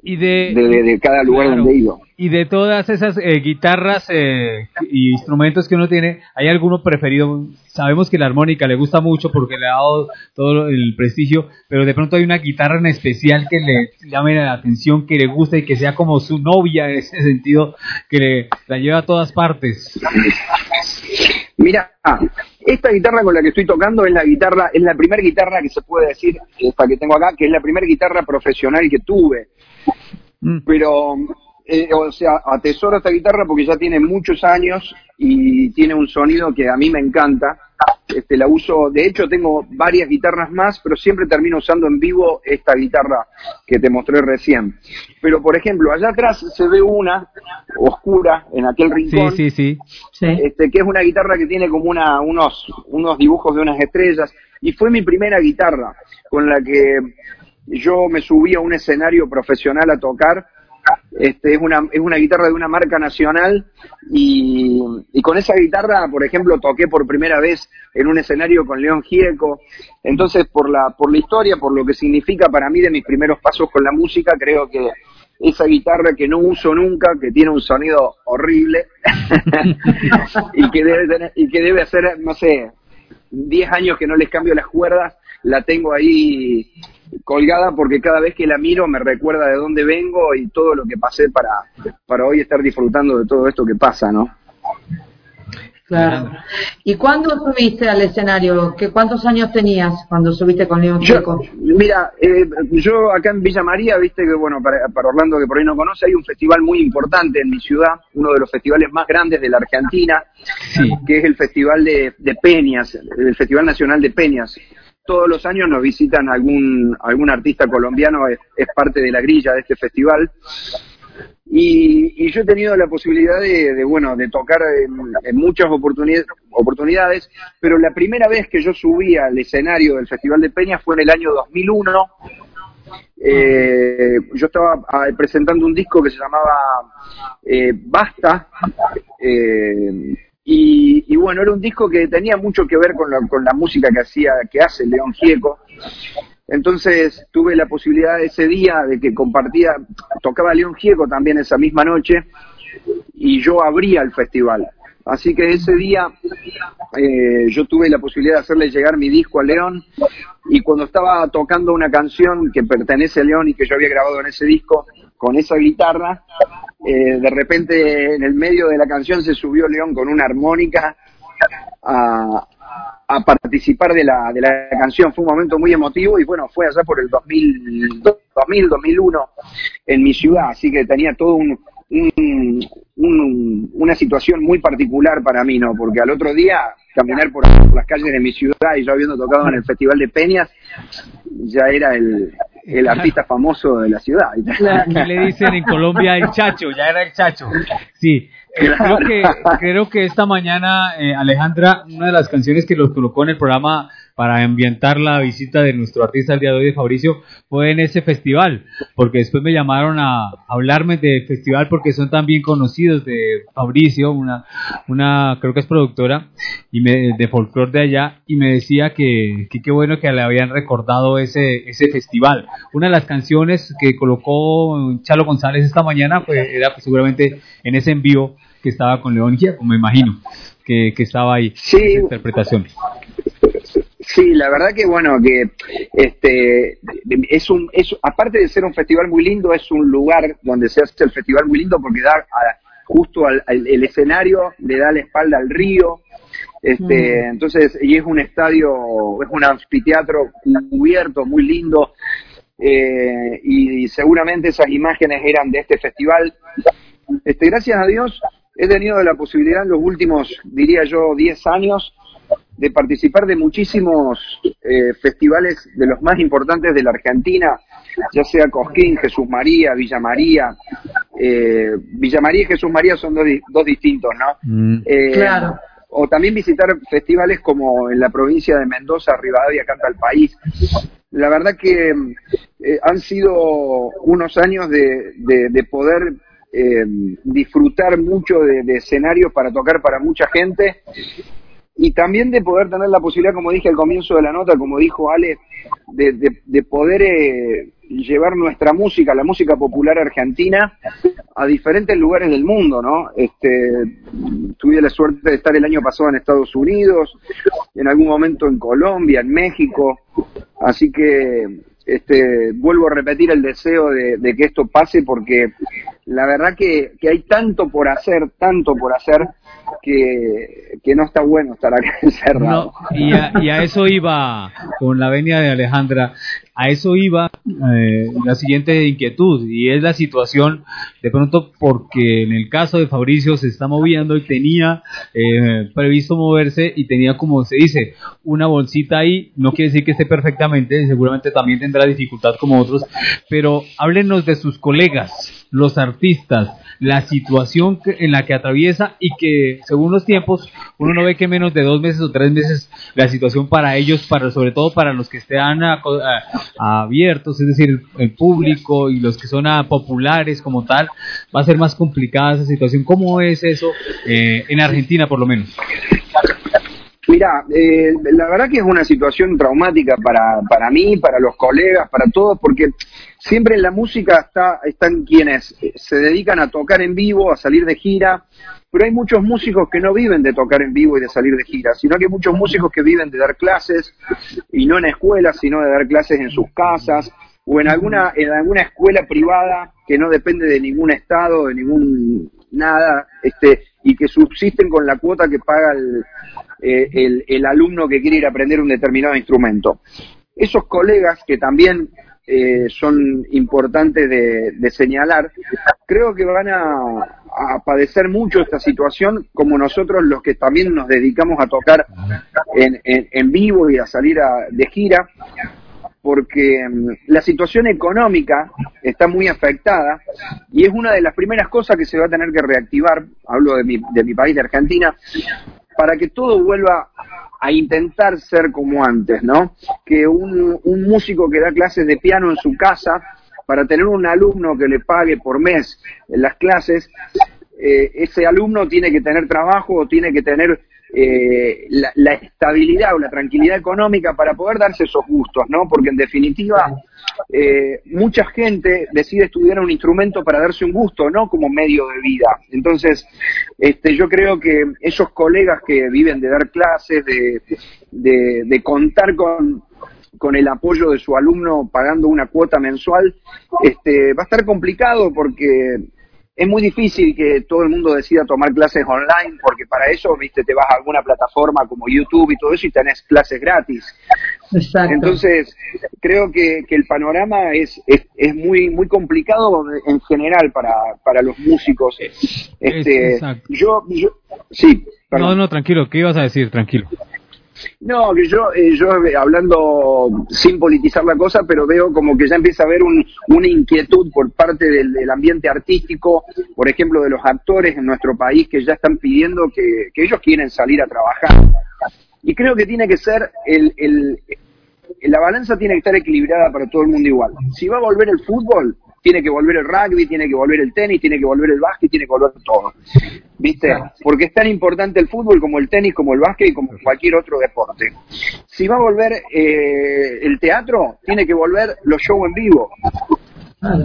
y de, de, cada lugar donde he ido. Y de todas esas eh, guitarras eh, y instrumentos que uno tiene, ¿hay alguno preferido? Sabemos que la armónica le gusta mucho porque le ha dado todo el prestigio, pero de pronto hay una guitarra en especial que le llame la atención, que le guste y que sea como su novia en ese sentido, que le, la lleva a todas partes. Mira, esta guitarra con la que estoy tocando es la guitarra, es la primera guitarra que se puede decir, esta que tengo acá, que es la primera guitarra profesional que tuve. Mm. Pero, eh, o sea, atesoro esta guitarra porque ya tiene muchos años y tiene un sonido que a mí me encanta. Este, la uso, de hecho tengo varias guitarras más, pero siempre termino usando en vivo esta guitarra que te mostré recién. Pero por ejemplo, allá atrás se ve una oscura en aquel rincón, sí, sí, sí. Este, que es una guitarra que tiene como una, unos, unos dibujos de unas estrellas y fue mi primera guitarra con la que yo me subí a un escenario profesional a tocar. Este, es, una, es una guitarra de una marca nacional y, con esa guitarra, por ejemplo, toqué por primera vez en un escenario con León Gieco. Entonces, por la, por la historia, por lo que significa para mí de mis primeros pasos con la música, creo que esa guitarra que no uso nunca, que tiene un sonido horrible y que debe tener, y que debe hacer, no sé, 10 años que no les cambio las cuerdas, la tengo ahí colgada porque cada vez que la miro me recuerda de dónde vengo y todo lo que pasé para, para hoy estar disfrutando de todo esto que pasa, ¿no? Claro. ¿Y cuándo subiste al escenario? ¿Qué, ¿Cuántos años tenías cuando subiste con León Chico? Mira, eh, yo acá en Villa María, viste que, bueno, para, Orlando que por ahí no conoce, hay un festival muy importante en mi ciudad, uno de los festivales más grandes de la Argentina, que es el Festival de, Peñas, el Festival Nacional de Peñas todos los años nos visitan algún, algún artista colombiano, es, parte de la grilla de este festival. Y, yo he tenido la posibilidad de, bueno, de tocar en, muchas oportunidades, oportunidades, pero la primera vez que yo subí al escenario del Festival de Peña fue en el año 2001. Eh, yo estaba ah, presentando un disco que se llamaba eh, Basta, eh, y, bueno, era un disco que tenía mucho que ver con la, con la música que hacía, que hace León Gieco. Entonces tuve la posibilidad ese día de que compartía, tocaba León Gieco también esa misma noche y yo abría el festival. Así que ese día eh, yo tuve la posibilidad de hacerle llegar mi disco a León y cuando estaba tocando una canción que pertenece a León y que yo había grabado en ese disco con esa guitarra, eh, de repente en el medio de la canción se subió León con una armónica a, participar de la, de la canción. Fue un momento muy emotivo y bueno, fue allá por el 2000, 2000 2001 en mi ciudad, así que tenía todo un, un, una situación muy particular para mí, ¿no? Porque al otro día caminar por, las calles de mi ciudad y yo habiendo tocado en el Festival de Peñas, ya era el, el artista famoso de la ciudad. ¿Qué le dicen en Colombia el chacho? Ya era el chacho. Sí, eh, creo, que, creo que esta mañana, eh, Alejandra, una de las canciones que los colocó en el programa para ambientar la visita de nuestro artista el día de hoy de Fabricio fue en ese festival, porque después me llamaron a hablarme del festival porque son tan bien conocidos de Fabricio, una, una creo que es productora y me, de folclore de allá, y me decía que qué bueno que le habían recordado ese, ese festival. Una de las canciones que colocó Chalo González esta mañana fue, era seguramente en ese envío que estaba con León Giacomo, me imagino, que, que estaba ahí, sí. esa interpretación. Sí, la verdad que bueno, que este es un es, aparte de ser un festival muy lindo, es un lugar donde se hace el festival muy lindo porque da justo al, el escenario, le da la espalda al río, este, mm. entonces, y es un estadio, es un anfiteatro cubierto, muy lindo, eh, y, seguramente esas imágenes eran de este festival. Este, gracias a Dios, he tenido la posibilidad en los últimos, diría yo, 10 años de participar de muchísimos eh, festivales de los más importantes de la Argentina, ya sea Cosquín, Jesús María, Villa María. Eh, Villa María y Jesús María son dos, dos distintos, ¿no? Mm. Eh, claro. O también visitar festivales como en la provincia de Mendoza, Rivadavia, Canta el País. La verdad que eh, han sido unos años de, de, poder eh, disfrutar mucho de, de escenarios para tocar para mucha gente y también de poder tener la posibilidad, como dije al comienzo de la nota, como dijo Ale, de, de, poder eh, llevar nuestra música, la música popular argentina, a diferentes lugares del mundo, ¿no? Este, tuve la suerte de estar el año pasado en Estados Unidos, en algún momento en Colombia, en México, así que este, vuelvo a repetir el deseo de, que esto pase porque la verdad que, hay tanto por hacer, tanto por hacer, que, que no está bueno estar acá encerrado. y, a, y a eso iba con la venia de Alejandra. A eso iba eh, la siguiente inquietud y es la situación de pronto porque en el caso de Fabricio se está moviendo y tenía eh, previsto moverse y tenía como se dice una bolsita ahí, no quiere decir que esté perfectamente, seguramente también tendrá dificultad como otros, pero háblenos de sus colegas, los artistas, la situación en la que atraviesa y que según los tiempos uno no ve que menos de dos meses o tres meses la situación para ellos, para sobre todo para los que estén abiertos, es decir, el público y los que son populares como tal, va a ser más complicada esa situación. ¿Cómo es eso eh, en Argentina por lo menos? Mira, eh, la verdad que es una situación traumática para, para mí, para los colegas, para todos, porque siempre en la música está, están quienes eh, se dedican a tocar en vivo, a salir de gira, pero hay muchos músicos que no viven de tocar en vivo y de salir de gira, sino que hay muchos músicos que viven de dar clases, y no en escuelas, sino de dar clases en sus casas, o en alguna, en alguna escuela privada que no depende de ningún estado, de ningún nada, este, y que subsisten con la cuota que paga el, eh, el, el, alumno que quiere ir a aprender un determinado instrumento. Esos colegas que también eh, son importantes de, señalar, creo que van a, a, padecer mucho esta situación como nosotros los que también nos dedicamos a tocar en, en, en vivo y a salir a, de gira, porque mm, la situación económica está muy afectada y es una de las primeras cosas que se va a tener que reactivar, hablo de mi, de mi país, de Argentina, para que todo vuelva a intentar ser como antes, ¿no? Que un, músico que da clases de piano en su casa, para tener un alumno que le pague por mes las clases, eh, ese alumno tiene que tener trabajo o tiene que tener eh, la, estabilidad o la tranquilidad económica para poder darse esos gustos, ¿no? Porque en definitiva, eh, mucha gente decide estudiar un instrumento para darse un gusto, no como medio de vida. Entonces, este, yo creo que esos colegas que viven de dar clases, de, de, de contar con, con el apoyo de su alumno pagando una cuota mensual, este, va a estar complicado porque es muy difícil que todo el mundo decida tomar clases online porque para eso, viste, te vas a alguna plataforma como YouTube y todo eso y tenés clases gratis. Exacto. Entonces, creo que, que el panorama es, es, muy muy complicado en general para, para los músicos. Este, yo, yo, sí. No, no, tranquilo, ¿qué ibas a decir? Tranquilo. No, que yo, eh, yo hablando sin politizar la cosa, pero veo como que ya empieza a haber un, una inquietud por parte del, ambiente artístico, por ejemplo, de los actores en nuestro país que ya están pidiendo que, que ellos quieren salir a trabajar. Y creo que tiene que ser el, el, la balanza tiene que estar equilibrada para todo el mundo igual. Si va a volver el fútbol, tiene que volver el rugby, tiene que volver el tenis, tiene que volver el básquet, tiene que volver todo. ¿Viste? Porque es tan importante el fútbol como el tenis, como el básquet y como cualquier otro deporte. Si va a volver eh, el teatro, tiene que volver los shows en vivo.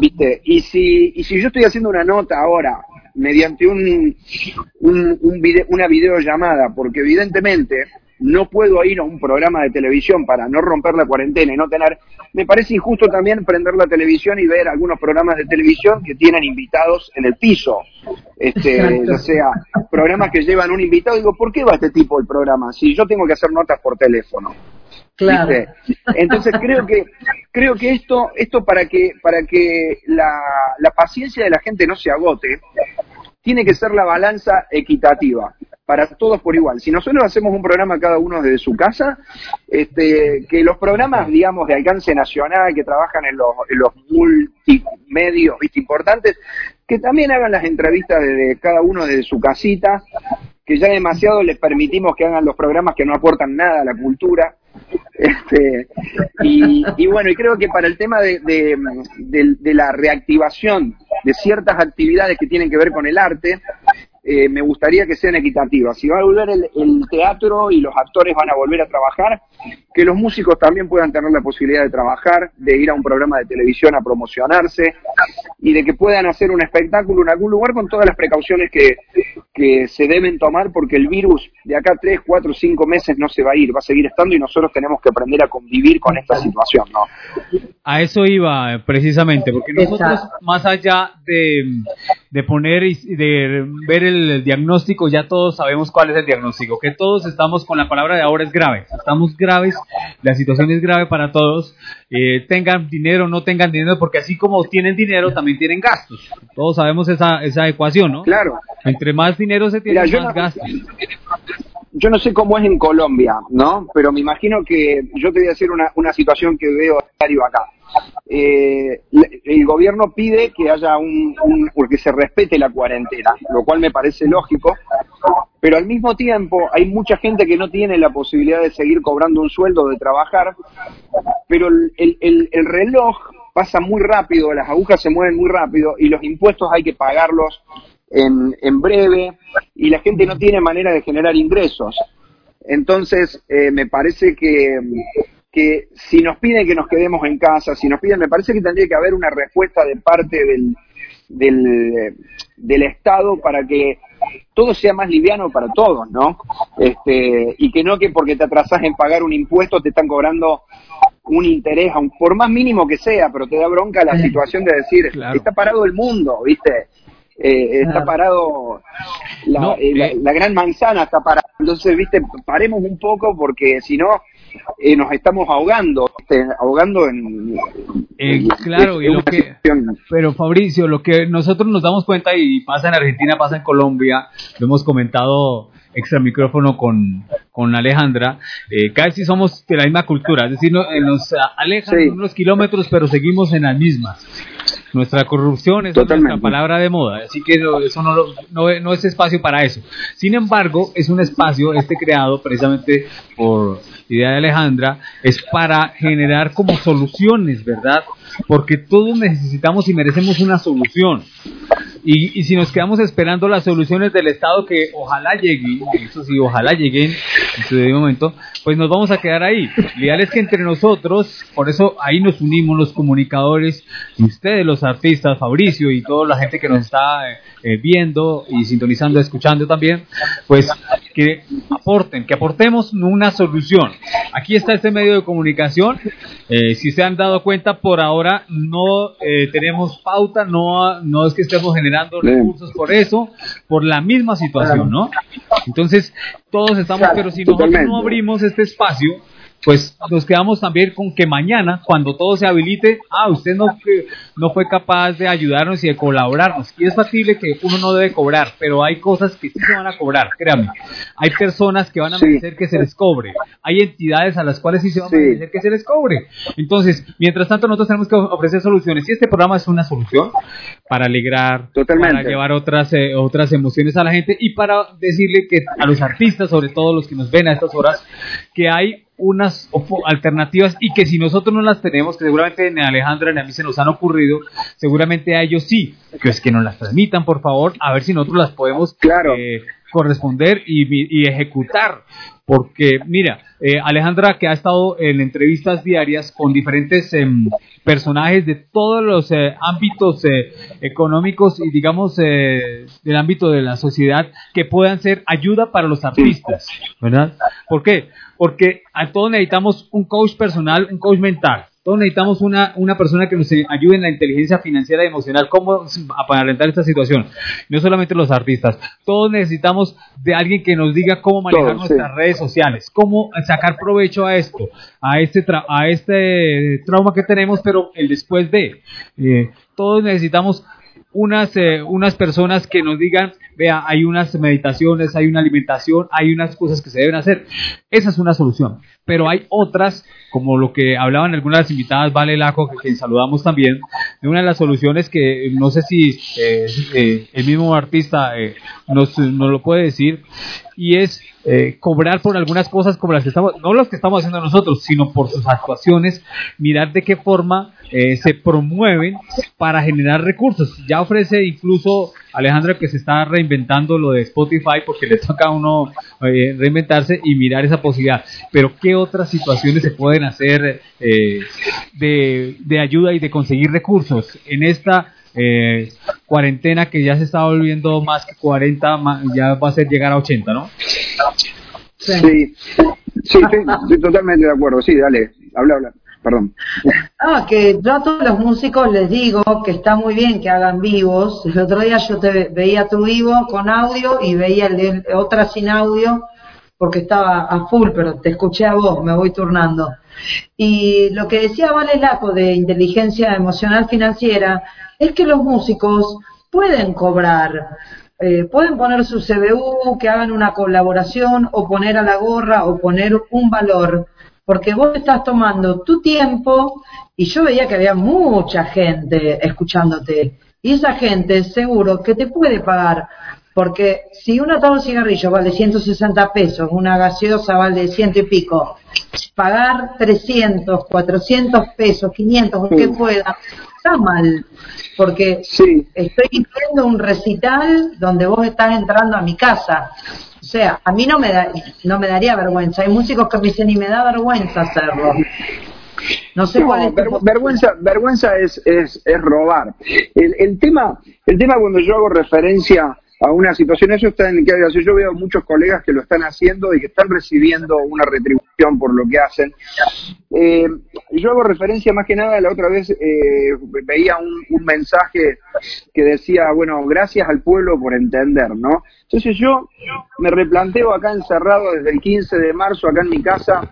¿Viste? Y si, y si yo estoy haciendo una nota ahora mediante un, un, un video, una videollamada, porque evidentemente no puedo ir a un programa de televisión para no romper la cuarentena y no tener, me parece injusto también prender la televisión y ver algunos programas de televisión que tienen invitados en el piso, este, o sea, programas que llevan un invitado, digo, ¿por qué va este tipo el programa? Si yo tengo que hacer notas por teléfono. Claro. Entonces creo que creo que esto esto para que para que la, la paciencia de la gente no se agote tiene que ser la balanza equitativa para todos por igual. Si nosotros hacemos un programa cada uno desde su casa, este, que los programas, digamos, de alcance nacional, que trabajan en los, los multimedios importantes, que también hagan las entrevistas desde cada uno desde su casita, que ya demasiado les permitimos que hagan los programas que no aportan nada a la cultura. Este, y, bueno, y creo que para el tema de, de la reactivación de ciertas actividades que tienen que ver con el arte, eh, me gustaría que sean equitativas. Si va a volver el, teatro y los actores van a volver a trabajar, que los músicos también puedan tener la posibilidad de trabajar, de ir a un programa de televisión a promocionarse y de que puedan hacer un espectáculo en algún lugar con todas las precauciones que, que se deben tomar porque el virus de acá tres, cuatro, cinco meses no se va a ir, va a seguir estando y nosotros tenemos que aprender a convivir con esta situación, ¿no? A eso iba precisamente, porque nosotros más allá de, de poner y de ver el el, diagnóstico, ya todos sabemos cuál es el diagnóstico, que todos estamos con la palabra de ahora es grave, estamos graves, la situación es grave para todos, eh, tengan dinero o no tengan dinero, porque así como tienen dinero, también tienen gastos. Todos sabemos esa, esa ecuación, ¿no? Claro. Entre más dinero se tiene, más gastos. Yo no sé cómo es en Colombia, ¿no? Pero me imagino que yo te voy a decir una, una situación que veo diario acá eh, el gobierno pide que haya un, que se respete la cuarentena, lo cual me parece lógico, pero al mismo tiempo hay mucha gente que no tiene la posibilidad de seguir cobrando un sueldo, de trabajar, pero el, el, el reloj pasa muy rápido, las agujas se mueven muy rápido y los impuestos hay que pagarlos en, en breve y la gente no tiene manera de generar ingresos. Entonces, eh, me parece que que si nos piden que nos quedemos en casa, si nos piden, me parece que tendría que haber una respuesta de parte del, del, del Estado para que todo sea más liviano para todos, ¿no? Este, y que no que porque te atrasas en pagar un impuesto te están cobrando un interés, por más mínimo que sea, pero te da bronca la situación de decir, está parado el mundo, ¿viste? Eh, está parado la, eh, eh. la, gran manzana está parada entonces viste paremos un poco porque si no eh, nos estamos ahogando, este, ahogando en... Eh, claro, y lo que, pero Fabricio, lo que nosotros nos damos cuenta y pasa en Argentina, pasa en Colombia, lo hemos comentado extra micrófono con, con Alejandra, eh, casi somos de la misma cultura, es decir, nos alejan unos kilómetros, pero seguimos en las mismas. Nuestra corrupción es nuestra palabra de moda, así que eso no, no, no, es espacio para eso. Sin embargo, es un espacio este creado precisamente por idea de Alejandra, es para generar como soluciones, ¿verdad? Porque todos necesitamos y merecemos una solución. Y, y, si nos quedamos esperando las soluciones del Estado que ojalá lleguen, eso sí, ojalá lleguen en su debido momento, pues nos vamos a quedar ahí. Lo ideal es que entre nosotros, por eso ahí nos unimos los comunicadores, y ustedes los artistas, Fabricio y toda la gente que nos está eh, viendo y sintonizando, escuchando también, pues que aporten, que aportemos una solución. Aquí está este medio de comunicación. Eh, si se han dado cuenta, por ahora no eh, tenemos pauta, no, no es que estemos generando recursos por eso, por la misma situación, ¿no? Entonces, todos estamos, pero si nosotros no abrimos este espacio, pues nos quedamos también con que mañana, cuando todo se habilite, ah, usted no, no fue capaz de ayudarnos y de colaborarnos. Y es factible que uno no debe cobrar, pero hay cosas que sí se van a cobrar, créanme. Hay personas que van a merecer que se les cobre. Hay entidades a las cuales sí se van a merecer que se les cobre. Entonces, mientras tanto, nosotros tenemos que ofrecer soluciones. Y este programa es una solución para alegrar, para llevar otras, eh, otras emociones a la gente y para decirle que a los artistas, sobre todo los que nos ven a estas horas, que hay unas alternativas y que si nosotros no las tenemos, que seguramente a Alejandra ni a mí se nos han ocurrido, seguramente a ellos sí, que es que nos las transmitan, por favor, a ver si nosotros las podemos claro. Eh, corresponder y, ejecutar. Porque, mira, eh, Alejandra, que ha estado en entrevistas diarias con diferentes em, personajes de todos los eh, ámbitos eh, económicos y, digamos, del ámbito de la sociedad, que puedan ser ayuda para los artistas, ¿verdad? ¿Por qué? Porque a todos necesitamos un coach personal, un coach mental. Todos necesitamos una, una persona que nos ayude en la inteligencia financiera y emocional, cómo aparentar esta situación. No solamente los artistas, todos necesitamos de alguien que nos diga cómo manejar nuestras redes sociales, cómo sacar provecho a esto, a este, a este trauma que tenemos, pero el después de. Eh, todos necesitamos unas, eh, unas personas que nos digan, vea, hay unas meditaciones, hay una alimentación, hay unas cosas que se deben hacer. Esa es una solución. Pero hay otras, como lo que hablaban algunas invitadas, Vale Laco, que, saludamos también, de una de las soluciones que no sé si eh, eh, el mismo artista nos, nos lo puede decir, y es eh, cobrar por algunas cosas como las que estamos, no las que estamos haciendo nosotros, sino por sus actuaciones, mirar de qué forma eh, se promueven para generar recursos. Ya ofrece incluso Alejandro que se está reinventando lo de Spotify porque le toca a uno eh, reinventarse y mirar esa posibilidad. Pero ¿qué otras situaciones se pueden hacer de, de ayuda y de conseguir recursos en esta eh, cuarentena que ya se está volviendo más que 40, ya va a ser llegar a 80, ¿no? Sí, sí, estoy, totalmente de acuerdo. Sí, dale, habla, habla. Perdón. Ah, que yo a todos los músicos les digo que está muy bien que hagan vivos. El otro día yo te veía tu vivo con audio y veía el de otra sin audio porque estaba a full, pero te escuché a vos, me voy turnando. Y lo que decía Vale Laco de inteligencia emocional financiera es que los músicos pueden cobrar, eh, pueden poner su CBU, que hagan una colaboración o poner a la gorra o poner un valor, porque vos estás tomando tu tiempo y yo veía que había mucha gente escuchándote. Y esa gente seguro que te puede pagar porque si una atado de cigarrillos vale 160 pesos, una gaseosa vale ciento y pico, pagar 300, 400 pesos, 500, lo que pueda, está mal. Porque estoy viendo un recital donde vos estás entrando a mi casa. O sea, a mí no me, da, no me daría vergüenza. Hay músicos que me dicen, y me da vergüenza hacerlo. No sé cuál es vergüenza, vergüenza es, es, es robar. El, el, tema, el tema cuando yo hago referencia a una situación. Eso está en que yo veo muchos colegas que lo están haciendo y que están recibiendo una retribución por lo que hacen. Eh, yo hago referencia más que nada, la otra vez eh, veía un, un, mensaje que decía, bueno, gracias al pueblo por entender, ¿no? Entonces yo me replanteo acá encerrado desde el 15 de marzo, acá en mi casa,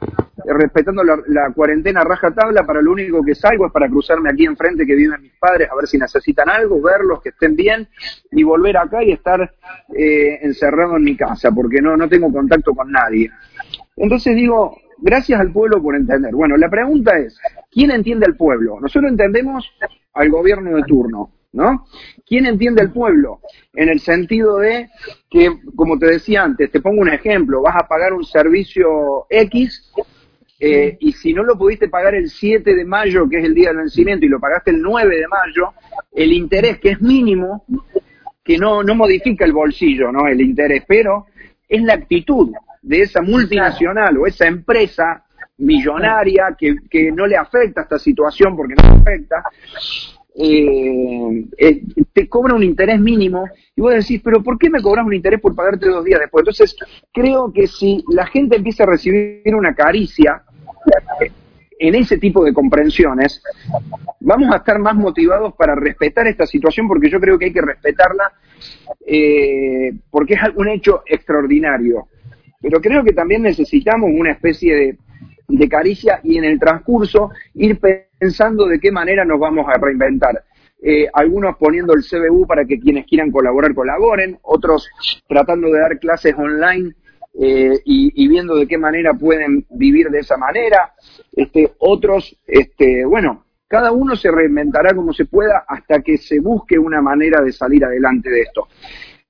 respetando la, cuarentena raja tabla, para lo único que salgo es para cruzarme aquí enfrente que viven mis padres, a ver si necesitan algo, verlos, que estén bien, y volver acá y estar eh, encerrado en mi casa, porque no, no tengo contacto con nadie. Entonces digo, gracias al pueblo por entender. Bueno, la pregunta es, ¿quién entiende al pueblo? Nosotros entendemos al gobierno de turno, ¿no? ¿Quién entiende al pueblo? En el sentido de que, como te decía antes, te pongo un ejemplo, vas a pagar un servicio X eh, y si no lo pudiste pagar el 7 de mayo, que es el día del vencimiento, y lo pagaste el 9 de mayo, el interés, que es mínimo, que no, no modifica el bolsillo, ¿no? El interés, pero es la actitud de esa multinacional o esa empresa millonaria que, que no le afecta esta situación porque no le afecta, eh, eh, te cobra un interés mínimo y vos decís, pero ¿por qué me cobras un interés por pagarte dos días después? Entonces, creo que si la gente empieza a recibir una caricia en ese tipo de comprensiones, vamos a estar más motivados para respetar esta situación porque yo creo que hay que respetarla eh, porque es un hecho extraordinario. Pero creo que también necesitamos una especie de de caricia y en el transcurso ir pensando de qué manera nos vamos a reinventar. Eh, algunos poniendo el CBU para que quienes quieran colaborar colaboren, otros tratando de dar clases online eh, y, viendo de qué manera pueden vivir de esa manera, este, otros, este, bueno, cada uno se reinventará como se pueda hasta que se busque una manera de salir adelante de esto.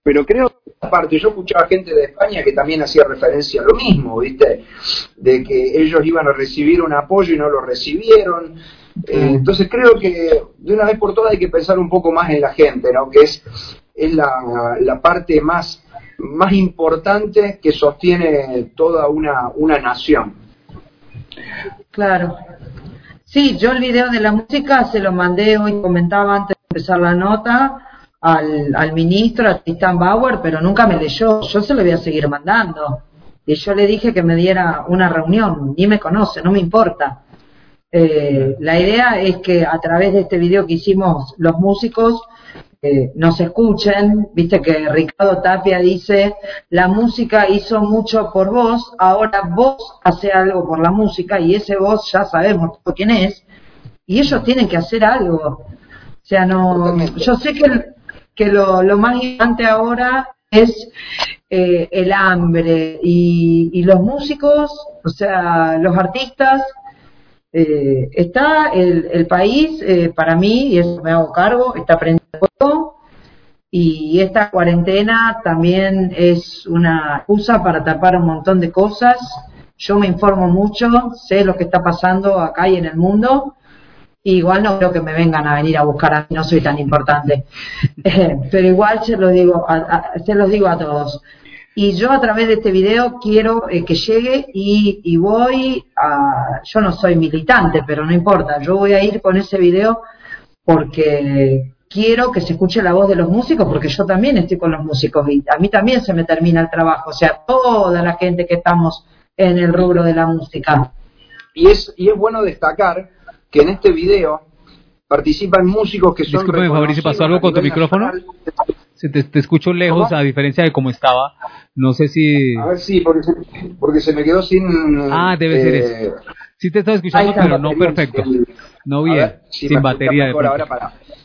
Pero creo, aparte, yo escuchaba gente de España que también hacía referencia a lo mismo, ¿viste? De que ellos iban a recibir un apoyo y no lo recibieron. Eh, entonces creo que de una vez por todas hay que pensar un poco más en la gente, ¿no? Que es, es la, la parte más, más importante que sostiene toda una, una nación. Claro. Sí, yo el video de la música se lo mandé hoy, comentaba antes de empezar la nota, al, al ministro, a Tristan Bauer, pero nunca me leyó. Yo se lo voy a seguir mandando. Y yo le dije que me diera una reunión, ni me conoce, no me importa. Eh, la idea es que a través de este video que hicimos los músicos eh, nos escuchen. Viste que Ricardo Tapia dice, la música hizo mucho por vos, ahora vos hace algo por la música y ese vos ya sabemos quién es. Y ellos tienen que hacer algo. O sea, no, yo sé que que lo, lo más importante ahora es eh, el hambre y, los músicos, o sea, los artistas, eh, está el, país, eh, para mí, y eso me hago cargo, está aprendiendo y esta cuarentena también es una excusa para tapar un montón de cosas. Yo me informo mucho, sé lo que está pasando acá y en el mundo igual no creo que me vengan a venir a buscar a mí, no soy tan importante. Eh, pero igual se los digo a, se los digo a todos. Y yo a través de este video quiero eh, que llegue y, y, voy a... Yo no soy militante, pero no importa. Yo voy a ir con ese video porque quiero que se escuche la voz de los músicos, porque yo también estoy con los músicos y a mí también se me termina el trabajo. O sea, toda la gente que estamos en el rubro de la música. Y es, y es bueno destacar que en este video participan músicos que son... Disculpe, Fabricio, ¿pasó algo con tu micrófono? Te, escucho lejos, a diferencia de cómo estaba. No sé si... A ver, sí, porque se, porque se me quedó sin... Ah, debe ser eso. Eh, sí te estaba escuchando, pero no perfecto. No bien, sin batería.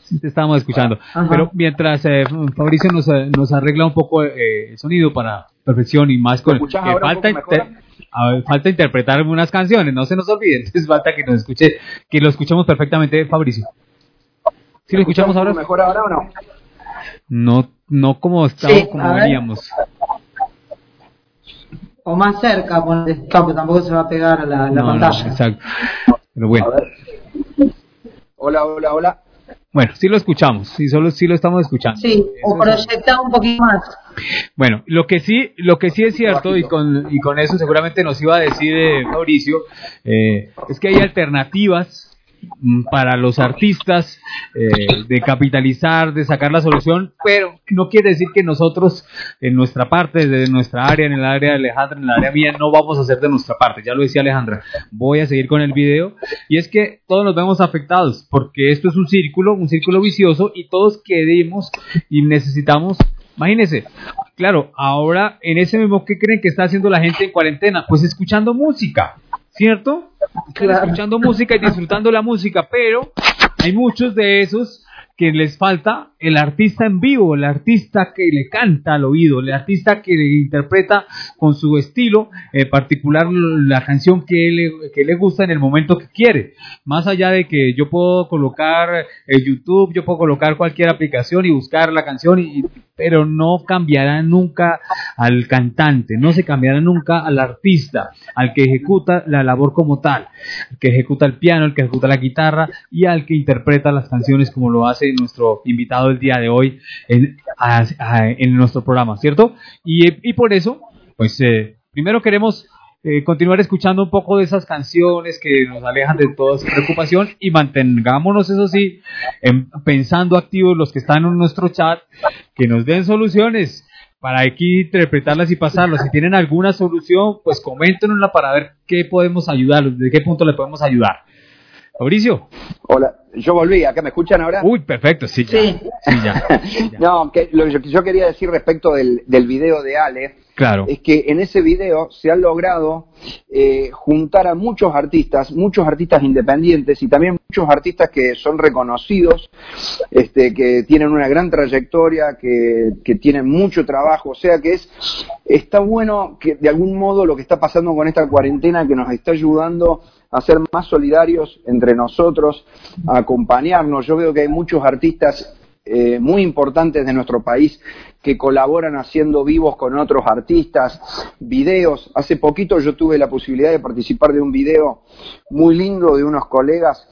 Sí te estábamos escuchando. Pero mientras eh, Fabricio nos, eh, nos arregla un poco el sonido para perfección y más con... Que falta falta interpretar algunas canciones, no se nos olviden, entonces falta que nos escuche, que lo escuchemos perfectamente, Fabricio. ¿Sí lo escuchamos ahora? ¿Mejor ahora o no? No, no como estamos, como veníamos. O más cerca, porque tampoco se va a pegar a la, pantalla. exacto. Pero bueno. Hola, hola, hola. Bueno, sí lo escuchamos, sí, solo sí lo estamos escuchando. Sí, o proyectar un poquito más. Bueno, lo que sí, lo que sí es cierto, y con, y con eso seguramente nos iba a decir eh, Mauricio, eh, es que hay alternativas para los artistas eh, de capitalizar, de sacar la solución, pero no quiere decir que nosotros en nuestra parte, desde nuestra área, en el área de Alejandra, en el área mía, no vamos a hacer de nuestra parte. Ya lo decía Alejandra, voy a seguir con el video y es que todos nos vemos afectados porque esto es un círculo, un círculo vicioso y todos queremos y necesitamos Imagínense, claro, ahora en ese mismo, ¿qué creen que está haciendo la gente en cuarentena? Pues escuchando música. ¿Cierto? Escuchando música y disfrutando la música, pero hay muchos de esos que les falta el artista en vivo, el artista que le canta al oído, el artista que le interpreta con su estilo particular la canción que le, que le gusta en el momento que quiere. Más allá de que yo puedo colocar el YouTube, yo puedo colocar cualquier aplicación y buscar la canción, y, pero no cambiará nunca al cantante, no se cambiará nunca al artista, al que ejecuta la labor como tal, al que ejecuta el piano, el que ejecuta la guitarra y al que interpreta las canciones como lo hace nuestro invitado el día de hoy en, nuestro programa, ¿cierto? Y, por eso, pues eh, primero queremos eh, continuar escuchando un poco de esas canciones que nos alejan de toda esa preocupación y mantengámonos, eso sí, pensando activos los que están en nuestro chat, que nos den soluciones para aquí interpretarlas y pasarlas. Si tienen alguna solución, pues coméntenosla para ver qué podemos ayudar, de qué punto le podemos ayudar. Mauricio. Hola, yo volví, ¿acá me escuchan ahora? Uy, perfecto, sí, ya. Sí. Sí, ya. no, que lo que yo quería decir respecto del, del video de Ale, Claro. es que en ese video se ha logrado eh, juntar a muchos artistas, muchos artistas independientes y también muchos artistas que son reconocidos, este, que tienen una gran trayectoria, que, que tienen mucho trabajo, o sea que es está bueno que de algún modo lo que está pasando con esta cuarentena que nos está ayudando a ser más solidarios entre nosotros, a acompañarnos. Yo veo que hay muchos artistas eh, muy importantes de nuestro país que colaboran haciendo vivos con otros artistas, videos. Hace poquito yo tuve la posibilidad de participar de un video muy lindo de unos colegas,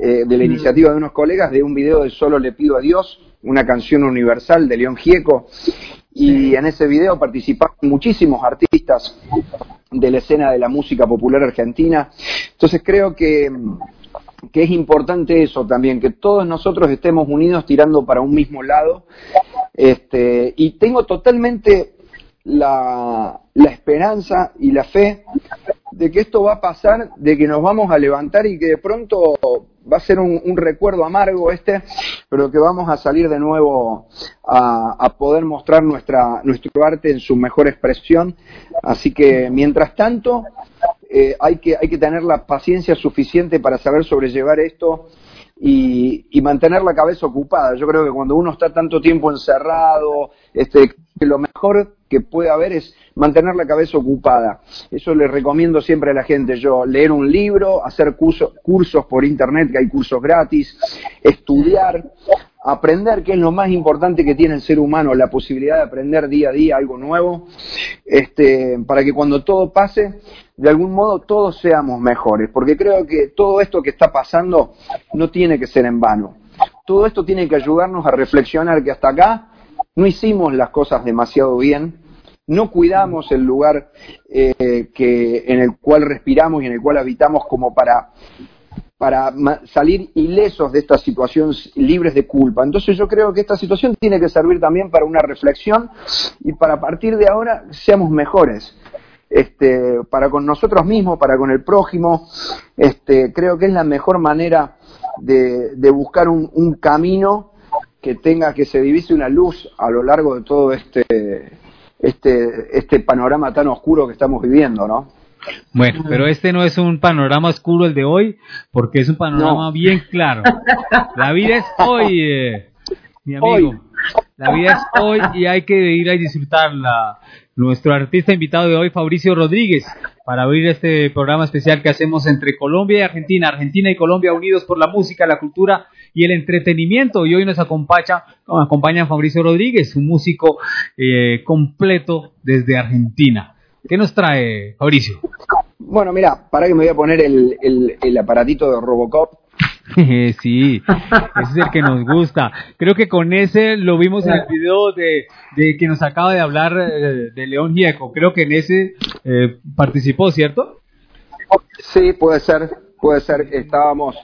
eh, de la iniciativa de unos colegas, de un video de Solo le pido a Dios, una canción universal de León Gieco. Y en ese video participaron muchísimos artistas de la escena de la música popular argentina. Entonces creo que que es importante eso también, que todos nosotros estemos unidos tirando para un mismo lado. Este, y tengo totalmente la, la esperanza y la fe de que esto va a pasar, de que nos vamos a levantar y que de pronto va a ser un, un recuerdo amargo este, pero que vamos a salir de nuevo a, a poder mostrar nuestra, nuestro arte en su mejor expresión. Así que, mientras tanto, eh, hay, que, hay que tener la paciencia suficiente para saber sobrellevar esto y, y, mantener la cabeza ocupada. Yo creo que cuando uno está tanto tiempo encerrado, este, que lo mejor que puede haber es mantener la cabeza ocupada. Eso le recomiendo siempre a la gente. Yo leer un libro, hacer curso, cursos por internet, que hay cursos gratis, estudiar, aprender, que es lo más importante que tiene el ser humano, la posibilidad de aprender día a día algo nuevo, este, para que cuando todo pase, de algún modo todos seamos mejores, porque creo que todo esto que está pasando no tiene que ser en vano. Todo esto tiene que ayudarnos a reflexionar que hasta acá no hicimos las cosas demasiado bien, no cuidamos el lugar eh, que, en el cual respiramos y en el cual habitamos como para para salir ilesos de esta situación libres de culpa. Entonces yo creo que esta situación tiene que servir también para una reflexión y para a partir de ahora seamos mejores. Este, para con nosotros mismos, para con el prójimo, este, creo que es la mejor manera de, buscar un, un, camino que tenga, que se divise una luz a lo largo de todo este, este, este panorama tan oscuro que estamos viviendo, ¿no? Bueno, pero este no es un panorama oscuro el de hoy, porque es un panorama no. bien claro. La vida es hoy, eh, mi amigo. Hoy. La vida es hoy y hay que ir a disfrutarla. Nuestro artista invitado de hoy, Fabricio Rodríguez, para abrir este programa especial que hacemos entre Colombia y Argentina, Argentina y Colombia unidos por la música, la cultura y el entretenimiento. Y hoy nos acompaña, acompaña Fabricio Rodríguez, un músico eh, completo desde Argentina. ¿Qué nos trae, Fabricio? Bueno, mira, para que me voy a poner el, el, el aparatito de Robocop. sí, ese es el que nos gusta. Creo que con ese lo vimos en el video de, de que nos acaba de hablar eh, de León Gieco. Creo que en ese eh, participó, ¿cierto? Sí, puede ser, puede ser. Estábamos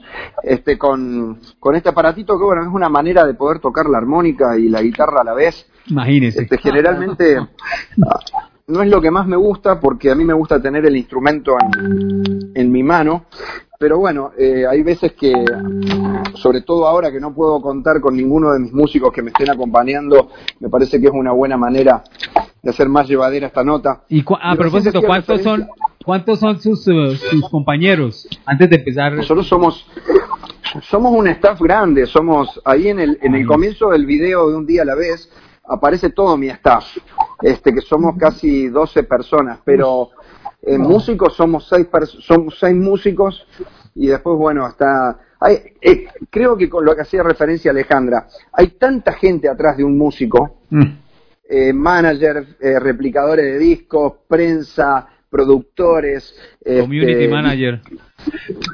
este, con, con este aparatito que, bueno, es una manera de poder tocar la armónica y la guitarra a la vez. Imagínese. Este, generalmente no es lo que más me gusta porque a mí me gusta tener el instrumento en, en mi mano, pero bueno, eh, hay veces que, sobre todo ahora que no puedo contar con ninguno de mis músicos que me estén acompañando, me parece que es una buena manera de hacer más llevadera esta nota. Y a propósito, ¿cuántos son, ¿cuántos son sus, uh, sus compañeros? Antes de empezar. Nosotros somos somos un staff grande, somos ahí en el, en el comienzo del video de un día a la vez, aparece todo mi staff, este que somos casi 12 personas, pero eh, músicos somos seis somos seis músicos y después bueno hasta hay, eh, creo que con lo que hacía referencia Alejandra hay tanta gente atrás de un músico mm. eh, manager replicadores de discos prensa productores community este, manager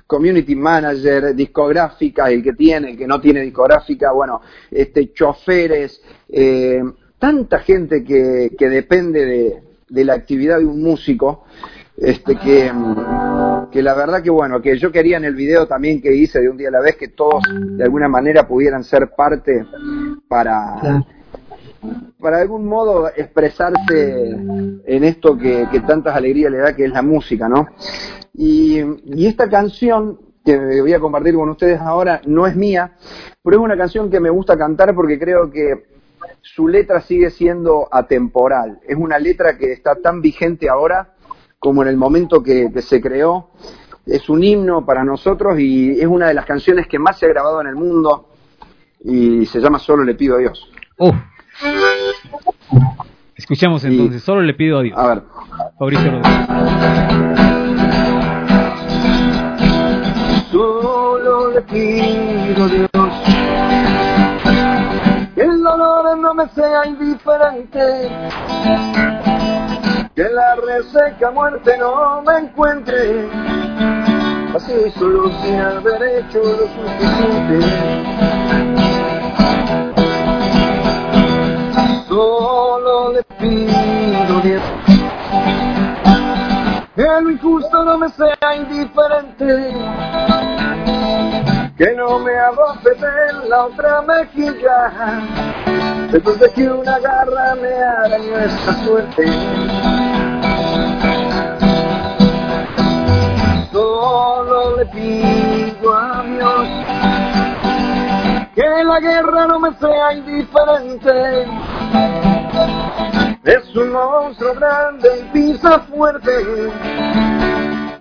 community manager discográfica el que tiene el que no tiene discográfica bueno este choferes eh, tanta gente que, que depende de, de, la actividad de un músico este que, que la verdad que bueno que yo quería en el video también que hice de un día a la vez que todos de alguna manera pudieran ser parte para para de algún modo expresarse en esto que, que tantas alegrías le da que es la música no y, y esta canción que voy a compartir con ustedes ahora no es mía, pero es una canción que me gusta cantar porque creo que su letra sigue siendo atemporal. Es una letra que está tan vigente ahora como en el momento que, se creó. Es un himno para nosotros y es una de las canciones que más se ha grabado en el mundo y se llama Solo le pido a Dios. Escuchemos entonces, Solo le pido a Dios. A ver. Fabricio Rodríguez. Solo le pido sea indiferente, que la reseca muerte no me encuentre, así solo sin haber hecho lo suficiente. Solo le pido Dios que lo injusto no me sea indiferente, que no me en la otra mejilla, después de que una garra me arañó esta suerte. Solo le pido a Dios que la guerra no me sea indiferente. Es un monstruo grande y pisa fuerte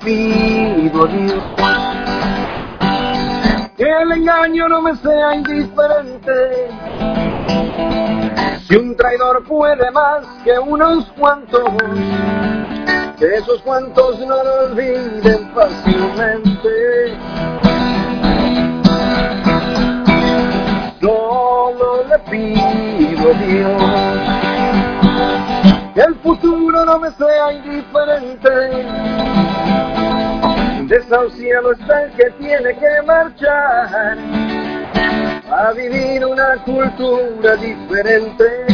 Pido Dios que el engaño no me sea indiferente. Si un traidor puede más que unos cuantos, que esos cuantos no lo olviden fácilmente. Solo le pido a Dios que el futuro no me sea indiferente desahuciado está el que tiene que marchar a vivir una cultura diferente.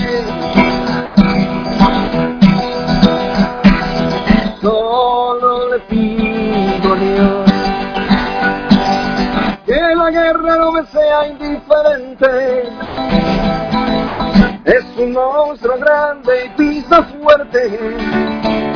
Solo le pido a Dios que la guerra no me sea indiferente. Es un monstruo grande y pisa fuerte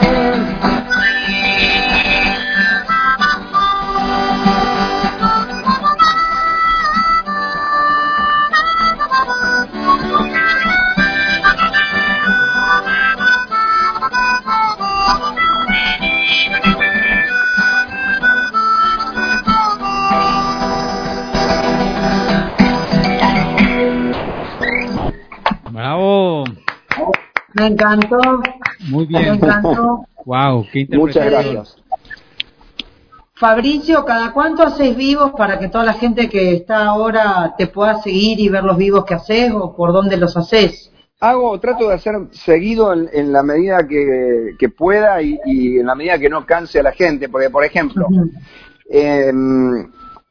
Me encantó. Muy bien. Me encantó. Wow, qué Muchas gracias. Fabricio, ¿cada cuánto haces vivos para que toda la gente que está ahora te pueda seguir y ver los vivos que haces o por dónde los haces? Hago, trato de hacer seguido en, la medida que, pueda y, en la medida que no canse a la gente, porque por ejemplo,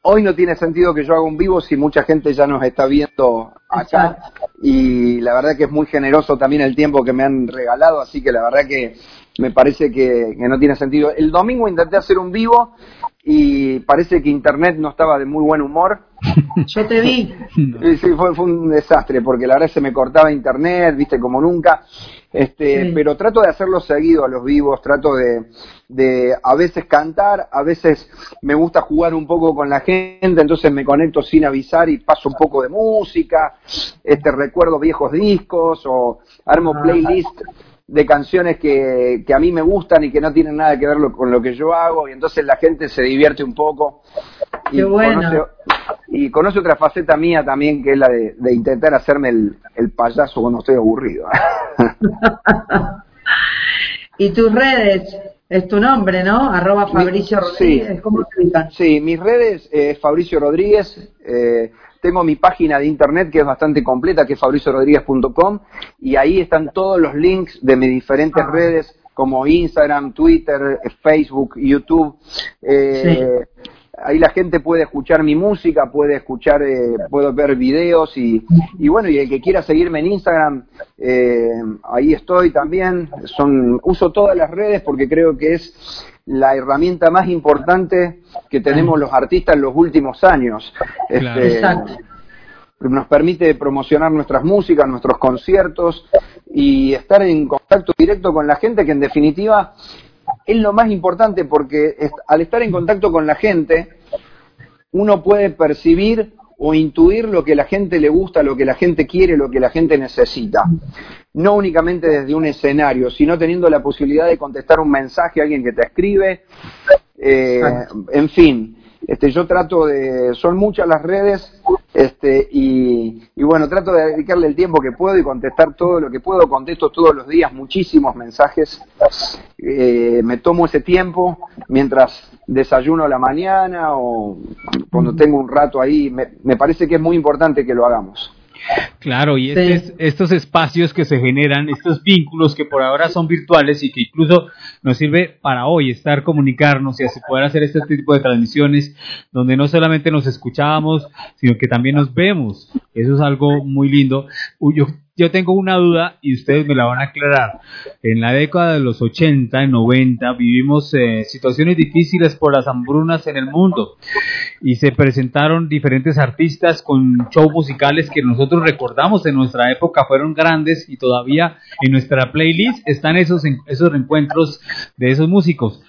hoy no tiene sentido que yo haga un vivo si mucha gente ya nos está viendo acá. Y la verdad que es muy generoso también el tiempo que me han regalado, así que la verdad que me parece que, no tiene sentido. El domingo intenté hacer un vivo y parece que internet no estaba de muy buen humor. Yo te vi. Sí, fue, fue un desastre porque la verdad se me cortaba internet, viste, como nunca. Este, pero trato de hacerlo seguido a los vivos, trato de, de a veces cantar, a veces me gusta jugar un poco con la gente, entonces me conecto sin avisar y paso un poco de música, este recuerdo viejos discos o armo ah. playlist de canciones que, que a mí me gustan y que no tienen nada que ver con lo que yo hago y entonces la gente se divierte un poco Qué bueno. y conoce otra faceta mía también, que es la de, intentar hacerme el, el payaso cuando estoy aburrido. ¿Y tus redes? Es tu nombre, ¿no? Arroba Fabricio Rodríguez. Sí, ¿Cómo Sí, mis redes es Fabricio Rodríguez. Eh, tengo mi página de internet que es bastante completa, que es fabriciorodríguez.com, y ahí están todos los links de mis diferentes ah. redes, como Instagram, Twitter, Facebook, YouTube. Eh, ahí la gente puede escuchar mi música, puede escuchar, eh, puedo ver videos y, y, bueno, y el que quiera seguirme en Instagram, eh, ahí estoy también. Son, uso todas las redes porque creo que es la herramienta más importante que tenemos los artistas en los últimos años. Este, nos permite promocionar nuestras músicas, nuestros conciertos y estar en contacto directo con la gente que en definitiva es lo más importante porque al estar en contacto con la gente, uno puede percibir o intuir lo que la gente le gusta, lo que la gente quiere, lo que la gente necesita. No únicamente desde un escenario, sino teniendo la posibilidad de contestar un mensaje a alguien que te escribe. Eh, en fin, este, yo trato de, son muchas las redes, este, y, bueno, trato de dedicarle el tiempo que puedo y contestar todo lo que puedo, contesto todos los días muchísimos mensajes, eh, me tomo ese tiempo mientras desayuno la mañana o cuando tengo un rato ahí, me parece que es muy importante que lo hagamos. Claro, y estos espacios que se generan, estos vínculos que por ahora son virtuales y que incluso nos sirve para hoy estar comunicarnos y así poder hacer este tipo de transmisiones donde no solamente nos escuchamos, sino que también nos vemos. Eso es algo muy lindo. Yo yo tengo una duda y ustedes me la van a aclarar. En la década de los 80, 90, vivimos eh, situaciones difíciles por las hambrunas en el mundo y se presentaron diferentes artistas con shows musicales que nosotros recordamos en nuestra época fueron grandes y todavía en nuestra playlist están esos, esos reencuentros de esos músicos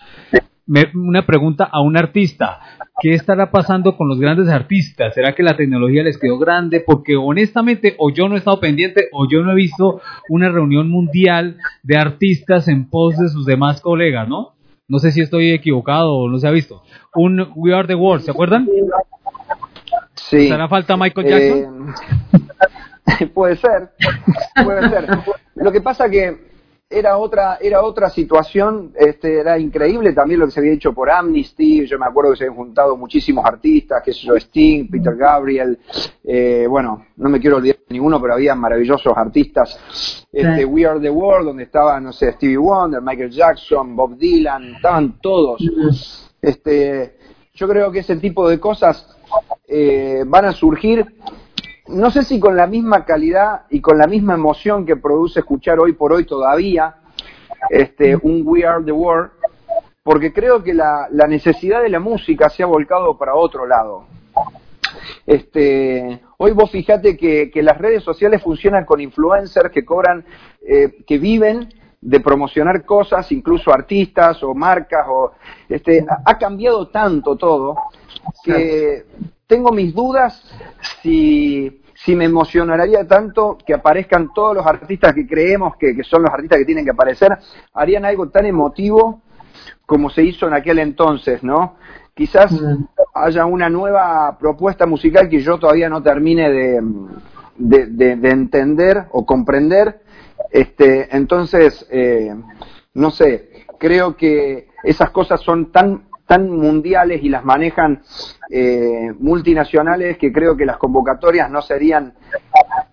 una pregunta a un artista. ¿Qué estará pasando con los grandes artistas? ¿Será que la tecnología les quedó grande? Porque honestamente o yo no he estado pendiente o yo no he visto una reunión mundial de artistas en pos de sus demás colegas, ¿no? No sé si estoy equivocado o no se ha visto. Un We Are the World, ¿se acuerdan? Sí. ¿Será falta Michael Jackson? Eh, puede ser, puede ser. Lo que pasa que era otra, era otra situación, este, era increíble también lo que se había hecho por Amnesty, yo me acuerdo que se habían juntado muchísimos artistas, que sé yo, Sting, Peter Gabriel, eh, bueno, no me quiero olvidar de ninguno, pero había maravillosos artistas, este, We Are the World, donde estaban, no sé, Stevie Wonder, Michael Jackson, Bob Dylan, estaban todos. Este, yo creo que ese tipo de cosas eh, van a surgir no sé si con la misma calidad y con la misma emoción que produce escuchar hoy por hoy todavía este, un We Are the World, porque creo que la, necesidad de la música se ha volcado para otro lado. Este, hoy vos fijate que, las redes sociales funcionan con influencers que cobran, eh, que viven de promocionar cosas, incluso artistas o marcas, o este, ha cambiado tanto todo que tengo mis dudas si, me emocionaría tanto que aparezcan todos los artistas que creemos que, son los artistas que tienen que aparecer, harían algo tan emotivo como se hizo en aquel entonces, ¿no? Quizás mm. haya una nueva propuesta musical que yo todavía no termine de, de, entender o comprender. Este, entonces, eh, no sé, creo que esas cosas son tan tan mundiales y las manejan eh, multinacionales que creo que las convocatorias no serían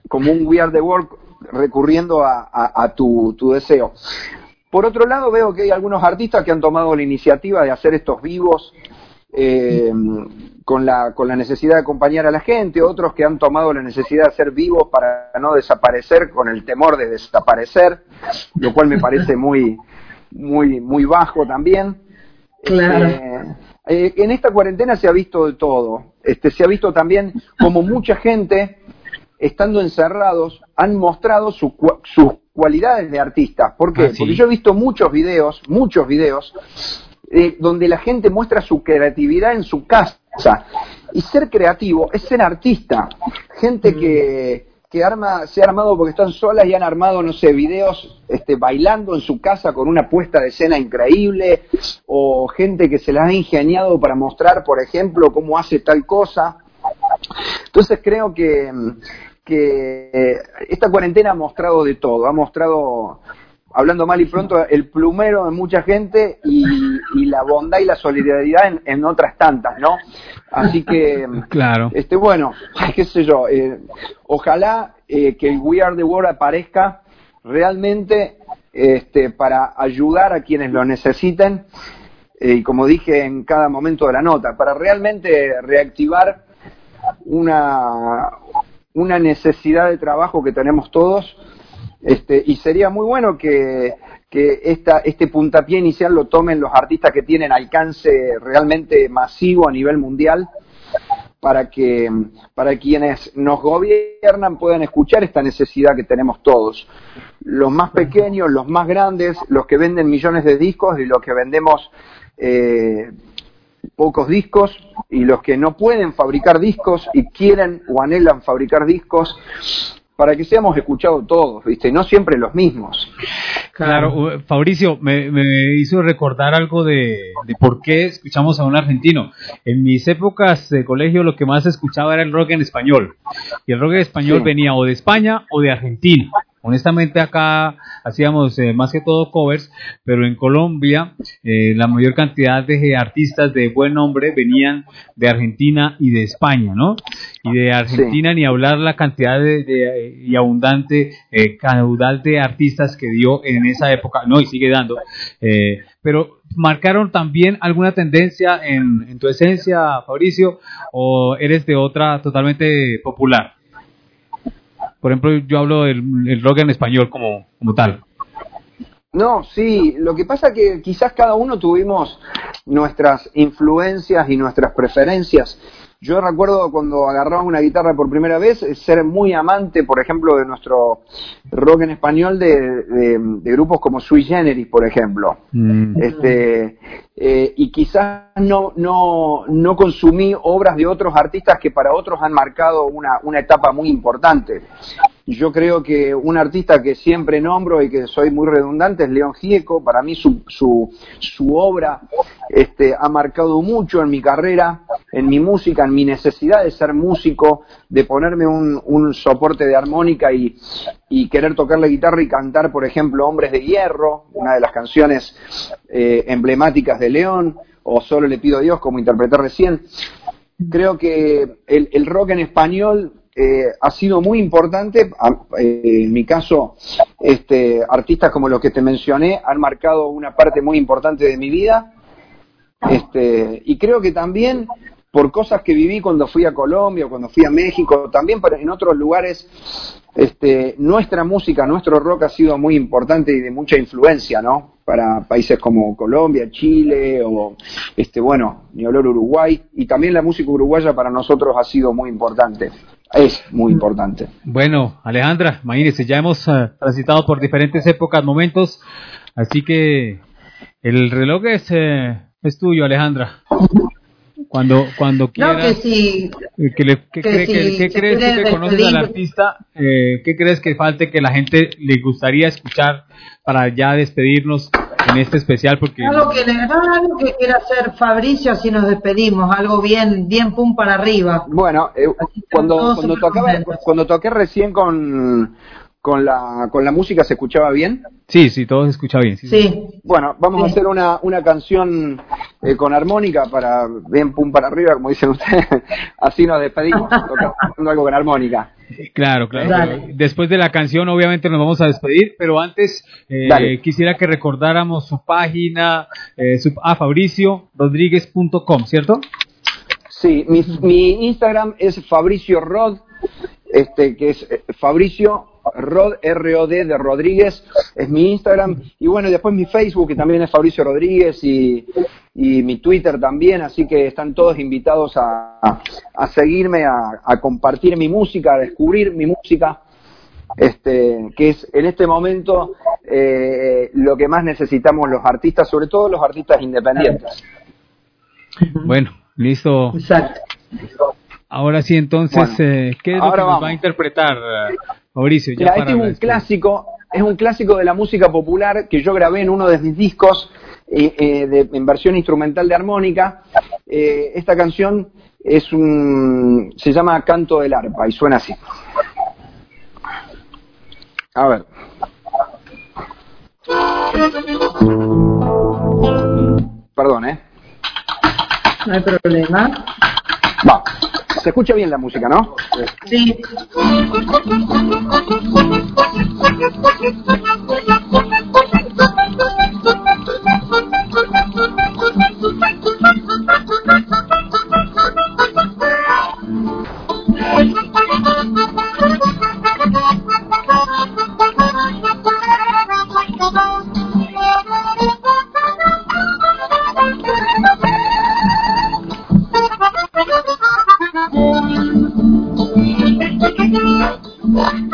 como un We Are the World recurriendo a, tu, deseo. Por otro lado, veo que hay algunos artistas que han tomado la iniciativa de hacer estos vivos eh, con, la, con la necesidad de acompañar a la gente, otros que han tomado la necesidad de ser vivos para no desaparecer con el temor de desaparecer, lo cual me parece muy, muy, muy bajo también. Claro. Este, eh, en esta cuarentena se ha visto de todo. Este, se ha visto también como mucha gente, estando encerrados, han mostrado sus cualidades de artistas. ¿Por qué? Ah, Porque yo he visto muchos videos, muchos videos, eh, donde la gente muestra su creatividad en su casa. Y ser creativo es ser artista. Gente mm. que, que arma, se ha armado porque están solas y han armado, no sé, videos este, bailando en su casa con una puesta de escena increíble, o gente que se las ha ingeniado para mostrar, por ejemplo, cómo hace tal cosa. Entonces creo que, que esta cuarentena ha mostrado de todo, ha mostrado hablando mal y pronto, el plumero de mucha gente y, la bondad y la solidaridad en, otras tantas, ¿no? Así que, claro. este, bueno, qué sé yo, eh, ojalá eh, que el We Are the World aparezca realmente este, para ayudar a quienes lo necesiten, eh, y como dije en cada momento de la nota, para realmente reactivar una, una necesidad de trabajo que tenemos todos este, y sería muy bueno que, que esta, este puntapié inicial lo tomen los artistas que tienen alcance realmente masivo a nivel mundial para que para quienes nos gobiernan puedan escuchar esta necesidad que tenemos todos. Los más pequeños, los más grandes, los que venden millones de discos y los que vendemos eh, pocos discos y los que no pueden fabricar discos y quieren o anhelan fabricar discos para que seamos escuchados todos, ¿viste? No siempre los mismos. Claro, Fabricio, me, hizo recordar algo de, por qué escuchamos a un argentino. En mis épocas de colegio lo que más escuchaba era el rock en español. Y el rock en español venía o de España o de Argentina. Honestamente acá hacíamos eh, más que todo covers, pero en Colombia eh, la mayor cantidad de artistas de buen nombre venían de Argentina y de España, ¿no? Y de Argentina ni hablar la cantidad de, y abundante eh, caudal de artistas que dio en esa época, no, y sigue dando. pero marcaron también alguna tendencia en, en tu esencia, Fabricio, o eres de otra totalmente popular? Por ejemplo, yo hablo del rock en español como, como tal. No, sí, lo que pasa que quizás cada uno tuvimos nuestras influencias y nuestras preferencias. Yo recuerdo cuando agarraba una guitarra por primera vez, ser muy amante, por ejemplo, de nuestro rock en español de, grupos como Sui Generis, por ejemplo. Mm. Este, eh, y quizás no, no, no consumí obras de otros artistas que para otros han marcado una, una etapa muy importante. Yo creo que un artista que siempre nombro y que soy muy redundante es León Gieco. Para mí su, su, su obra este, ha marcado mucho en mi carrera, en mi música, en mi necesidad de ser músico, de ponerme un, un soporte de armónica y, y querer tocar la guitarra y cantar, por ejemplo, Hombres de Hierro, una de las canciones eh, emblemáticas de León, o Solo le pido a Dios, como interpreté recién. Creo que el, el rock en español eh, ha sido muy importante. Eh, en mi caso, este, artistas como los que te mencioné han marcado una parte muy importante de mi vida. Este, y creo que también por cosas que viví cuando fui a Colombia, cuando fui a México, también en otros lugares, este, nuestra música, nuestro rock ha sido muy importante y de mucha influencia, ¿no? Para países como Colombia, Chile o, este, bueno, ni olor Uruguay. Y también la música uruguaya para nosotros ha sido muy importante es muy importante. Bueno, Alejandra, imagínese, ya hemos eh, transitado por diferentes épocas, momentos, así que el reloj es, eh, es tuyo, Alejandra. Cuando, cuando quieras. No, que sí. Eh, ¿Qué, crees que conoces al artista? ¿Qué crees que falte que la gente le gustaría escuchar para ya despedirnos en este especial porque algo que, algo que quiera hacer Fabricio así nos despedimos algo bien bien pum para arriba bueno eh, cuando cuando tocaba, cuando toqué recién con con la, con la música se escuchaba bien? Sí, sí, todo se escucha bien. Sí. Bueno, vamos a hacer una, una canción eh, con armónica para bien pum para arriba, como dicen ustedes. Así nos despedimos, tocando algo con armónica. Claro, claro. Después de la canción, obviamente nos vamos a despedir, pero antes eh, quisiera que recordáramos su página, eh, su, ah, fabriciorodríguez.com, ¿cierto? Sí, mi, mi Instagram es Fabricio Rod, este, que es eh, Fabricio Rod, R-O-D de Rodríguez, es mi Instagram. Y bueno, después mi Facebook, que también es Fabricio Rodríguez, y, mi Twitter también, así que están todos invitados a, a seguirme, a, compartir mi música, a descubrir mi música, este, que es en este momento eh, lo que más necesitamos los artistas, sobre todo los artistas independientes. Bueno, listo. Exacto. Ahora sí, entonces, eh, ¿qué es lo que nos va a interpretar, Mauricio? Ya este es un clásico, es un clásico de la música popular que yo grabé en uno de mis discos eh, eh, en versión instrumental de armónica. esta canción es un, se llama Canto del Arpa y suena así. A ver. Perdón, ¿eh? No hay problema. Va. Se escucha bien la música, ¿no? Sí. Bye.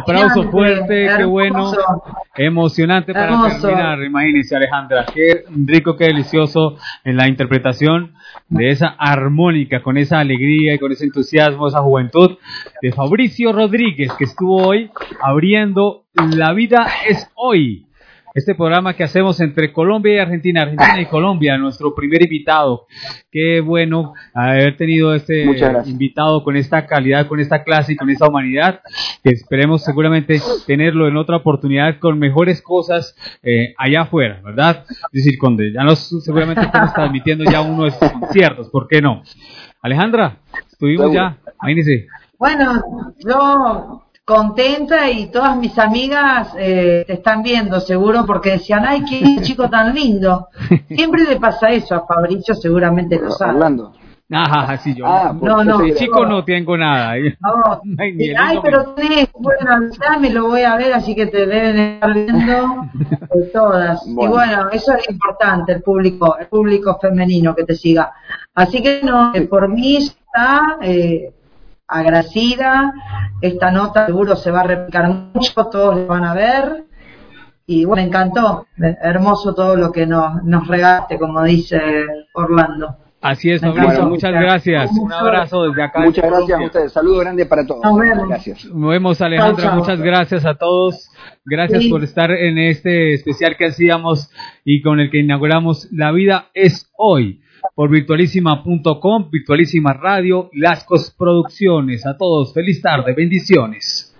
Aplauso fuerte, qué bueno, emocionante para terminar. Imagínense, Alejandra, qué rico, qué delicioso en la interpretación de esa armónica, con esa alegría y con ese entusiasmo, esa juventud de Fabricio Rodríguez, que estuvo hoy abriendo La vida es hoy este programa que hacemos entre Colombia y Argentina, Argentina y Colombia, nuestro primer invitado. Qué bueno haber tenido este invitado con esta calidad, con esta clase y con esta humanidad, que esperemos seguramente tenerlo en otra oportunidad con mejores cosas eh, allá afuera, ¿verdad? Es decir, cuando ya nos, seguramente estamos transmitiendo ya uno de estos conciertos, ¿por qué no? Alejandra, estuvimos ya, imagínese. Bueno, yo contenta y todas mis amigas eh, te están viendo seguro porque decían, ay, qué chico tan lindo. Siempre le pasa eso a Fabricio, seguramente lo sabe. Hablando. Ajá, sí, yo. Ah, no, no, chico no tengo nada. No, ay, pero tenés, bueno, ya me lo voy a ver, así que te deben estar viendo de todas. Y bueno, eso es importante, el público, el público femenino que te siga. Así que no, por mí está eh, agradecida. Esta nota seguro se va a replicar mucho, todos lo van a ver. Y bueno, me encantó, hermoso todo lo que nos, nos regate, como dice Orlando. Así es, muchas gracias. Un abrazo desde acá. Muchas gracias a ustedes. Saludo grande para todos. Gracias. Nos vemos, Alejandra. muchas gracias a todos. Gracias por estar en este especial que hacíamos y con el que inauguramos La vida es hoy por virtualísima.com, Virtualísima Radio, Lascos Producciones. A todos, feliz tarde, bendiciones.